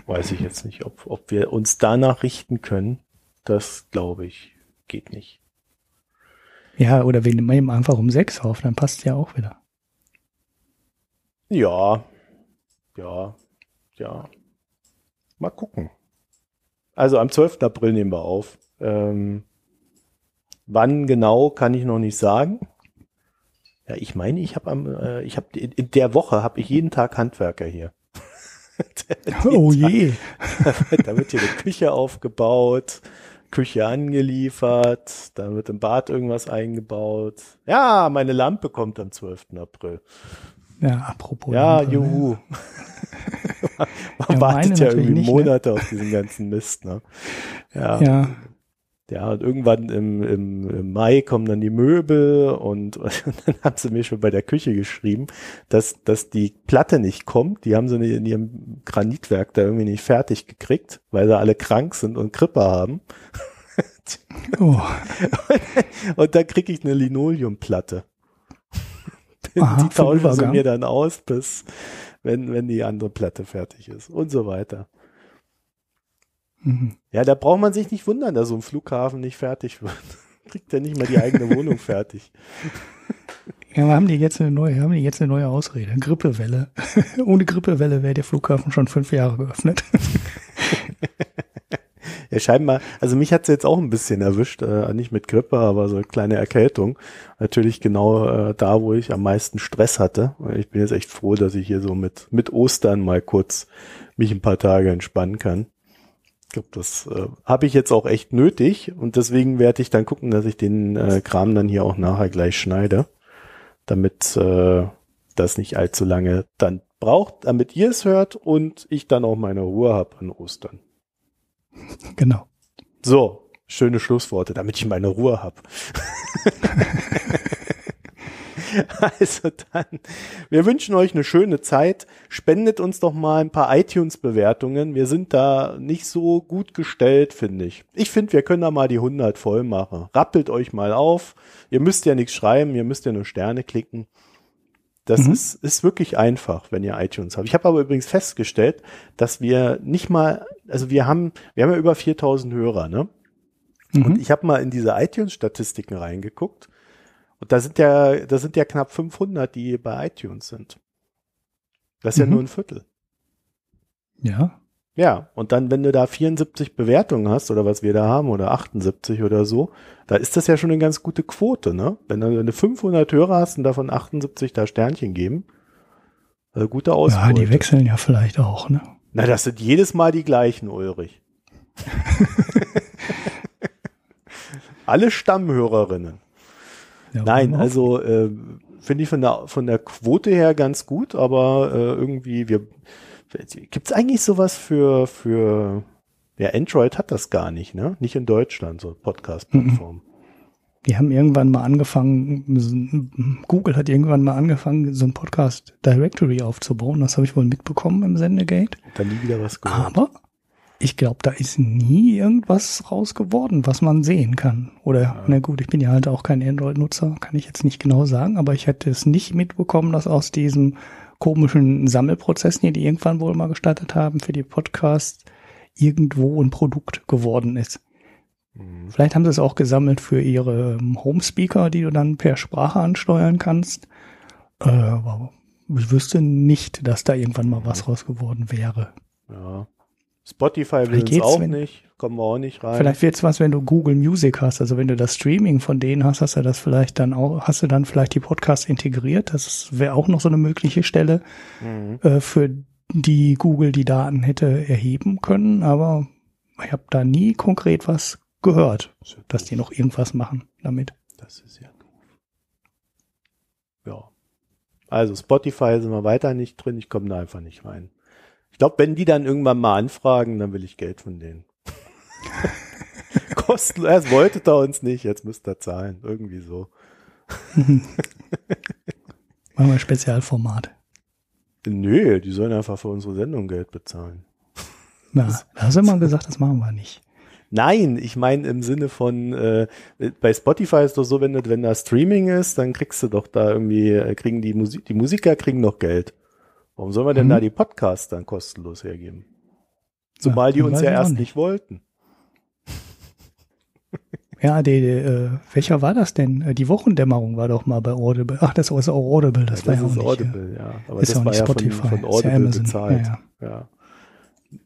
Weiß ich jetzt nicht, ob, ob wir uns danach richten können. Das glaube ich, geht nicht. Ja, oder wir nehmen einfach um sechs auf, dann passt ja auch wieder. Ja, ja, ja. Mal gucken. Also am 12. April nehmen wir auf. Ähm, wann genau kann ich noch nicht sagen. Ja, ich meine, ich habe am, äh, ich habe in der Woche habe ich jeden Tag Handwerker hier. oh je. da wird hier eine Küche aufgebaut, Küche angeliefert, dann wird im Bad irgendwas eingebaut. Ja, meine Lampe kommt am 12. April. Ja, apropos. Ja, Lampe, juhu. Ne? Man ja, wartet ja irgendwie nicht, ne? Monate ne? auf diesen ganzen Mist, ne? Ja. ja. Ja, und irgendwann im, im, im Mai kommen dann die Möbel und, und dann haben sie mir schon bei der Küche geschrieben, dass, dass die Platte nicht kommt. Die haben sie in ihrem Granitwerk da irgendwie nicht fertig gekriegt, weil sie alle krank sind und Grippe haben. Oh. und, und dann kriege ich eine Linoleumplatte. Aha, die tauschen sie mir dann aus, bis wenn, wenn die andere Platte fertig ist und so weiter. Mhm. Ja, da braucht man sich nicht wundern, dass so ein Flughafen nicht fertig wird. Kriegt ja nicht mal die eigene Wohnung fertig. Ja, wir haben die jetzt eine neue, haben die jetzt eine neue Ausrede. Grippewelle. Ohne Grippewelle wäre der Flughafen schon fünf Jahre geöffnet. Ja, scheinbar, also mich hat es jetzt auch ein bisschen erwischt, äh, nicht mit Grippe, aber so eine kleine Erkältung. Natürlich genau äh, da, wo ich am meisten Stress hatte. Ich bin jetzt echt froh, dass ich hier so mit, mit Ostern mal kurz mich ein paar Tage entspannen kann. Ich glaube, das äh, habe ich jetzt auch echt nötig und deswegen werde ich dann gucken, dass ich den äh, Kram dann hier auch nachher gleich schneide, damit äh, das nicht allzu lange dann braucht, damit ihr es hört und ich dann auch meine Ruhe habe an Ostern. Genau. So, schöne Schlussworte, damit ich meine Ruhe habe. also dann, wir wünschen euch eine schöne Zeit. Spendet uns doch mal ein paar iTunes-Bewertungen. Wir sind da nicht so gut gestellt, finde ich. Ich finde, wir können da mal die 100 voll machen. Rappelt euch mal auf. Ihr müsst ja nichts schreiben, ihr müsst ja nur Sterne klicken. Das mhm. ist, ist wirklich einfach, wenn ihr iTunes habt. Ich habe aber übrigens festgestellt, dass wir nicht mal, also wir haben, wir haben ja über 4000 Hörer, ne? Mhm. Und ich habe mal in diese iTunes-Statistiken reingeguckt. Und da sind ja, da sind ja knapp 500, die bei iTunes sind. Das ist mhm. ja nur ein Viertel. Ja. Ja, und dann, wenn du da 74 Bewertungen hast oder was wir da haben oder 78 oder so, da ist das ja schon eine ganz gute Quote, ne? Wenn du eine 500 Hörer hast und davon 78 da Sternchen geben, also gute Ausbeute. Ja, die wechseln ja vielleicht auch, ne? Na, das sind jedes Mal die gleichen, Ulrich. Alle Stammhörerinnen. Ja, Nein, also äh, finde ich von der von der Quote her ganz gut, aber äh, irgendwie wir Gibt es eigentlich sowas für, für, ja, Android hat das gar nicht, ne? Nicht in Deutschland, so Podcast-Plattform. Die haben irgendwann mal angefangen, Google hat irgendwann mal angefangen, so ein Podcast Directory aufzubauen. Das habe ich wohl mitbekommen im Sendegate. Dann nie wieder was gehört. Aber ich glaube, da ist nie irgendwas raus geworden, was man sehen kann. Oder, ja. na gut, ich bin ja halt auch kein Android-Nutzer, kann ich jetzt nicht genau sagen, aber ich hätte es nicht mitbekommen, dass aus diesem komischen Sammelprozessen hier, die irgendwann wohl mal gestartet haben für die Podcasts, irgendwo ein Produkt geworden ist. Mhm. Vielleicht haben sie es auch gesammelt für ihre ähm, Homespeaker, die du dann per Sprache ansteuern kannst. Äh, aber ich wüsste nicht, dass da irgendwann mal was raus geworden wäre. Ja. Spotify will es auch nicht, kommen wir auch nicht rein. Vielleicht wird's was, wenn du Google Music hast, also wenn du das Streaming von denen hast, hast du das vielleicht dann auch, hast du dann vielleicht die Podcasts integriert. Das wäre auch noch so eine mögliche Stelle, mhm. äh, für die Google die Daten hätte erheben können, aber ich habe da nie konkret was gehört, dass die noch irgendwas machen damit. Das ist ja doof. Ja. Also Spotify sind wir weiter nicht drin, ich komme da einfach nicht rein. Ich glaube, wenn die dann irgendwann mal anfragen, dann will ich Geld von denen. Kostenlos. Erst wollte er uns nicht, jetzt müsst ihr zahlen. Irgendwie so. Machen wir ein Spezialformat. Nö, die sollen einfach für unsere Sendung Geld bezahlen. Na, da hast du immer gesagt, das machen wir nicht. Nein, ich meine im Sinne von, äh, bei Spotify ist doch so, wenn, wenn da Streaming ist, dann kriegst du doch da irgendwie, äh, kriegen die Musik, die Musiker kriegen noch Geld. Warum sollen wir denn mhm. da die Podcasts dann kostenlos hergeben? Zumal ja, die uns ja erst nicht. nicht wollten. Ja, die, die, äh, welcher war das denn? Äh, die Wochendämmerung war doch mal bei Audible. Ach, das war Audible, das, ja, das war ja auch nicht. Audible, ja. Aber ist das war ja von, von Audible ja bezahlt. Ja, ja.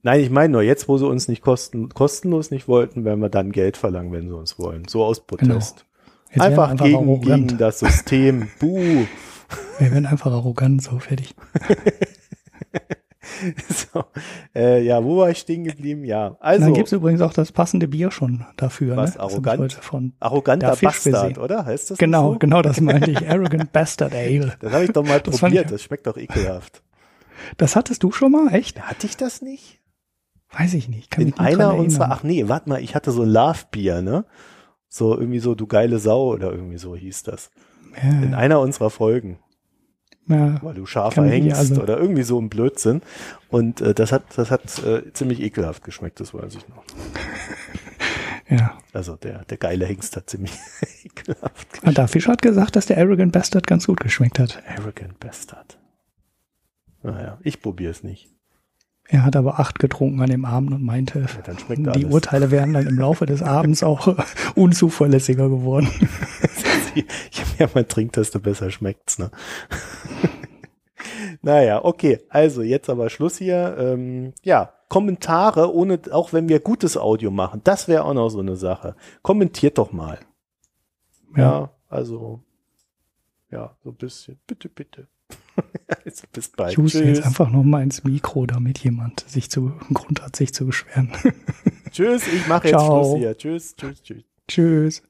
Nein, ich meine nur, jetzt, wo sie uns nicht kosten, kostenlos nicht wollten, werden wir dann Geld verlangen, wenn sie uns wollen. So aus Protest. Genau. Einfach, einfach gegen, gegen das System. Buh. Wir werden einfach arrogant, so fertig. so, äh, ja, wo war ich stehen geblieben? Ja, also. Dann gibt's übrigens auch das passende Bier schon dafür. Was, ne? arrogant? Von Arroganter Bastard, oder? Heißt das Genau, so? genau, das meinte ich. Arrogant Bastard Ale. Das habe ich doch mal das probiert, das schmeckt doch ekelhaft. Das hattest du schon mal, echt? Hatte ich das nicht? Weiß ich nicht. Kann In einer unserer, ach nee, warte mal, ich hatte so Love Bier, ne? So irgendwie so, du geile Sau oder irgendwie so hieß das. Ja. In einer unserer Folgen. Ja, weil du scharfer hängst also. oder irgendwie so ein Blödsinn. Und äh, das hat, das hat äh, ziemlich ekelhaft geschmeckt, das weiß ich noch. ja. Also der, der geile Hengst hat ziemlich ekelhaft geschmeckt. Und Fisch hat gesagt, dass der Arrogant Bastard ganz gut geschmeckt hat. Arrogant Bastard. Naja, ich probiere es nicht. Er hat aber acht getrunken an dem Abend und meinte, ja, die Urteile wären dann im Laufe des Abends auch unzuverlässiger geworden. je mehr man trinkt, desto besser schmeckt's, ne? naja, okay. Also jetzt aber Schluss hier. Ähm, ja, Kommentare, ohne, auch wenn wir gutes Audio machen, das wäre auch noch so eine Sache. Kommentiert doch mal. Ja, ja also, ja, so ein bisschen. Bitte, bitte. also bis bald. Ich huste jetzt einfach noch mal ins Mikro, damit jemand sich zu einen Grund hat, sich zu beschweren. tschüss, ich mache jetzt Schluss hier. Tschüss, tschüss, tschüss. Tschüss.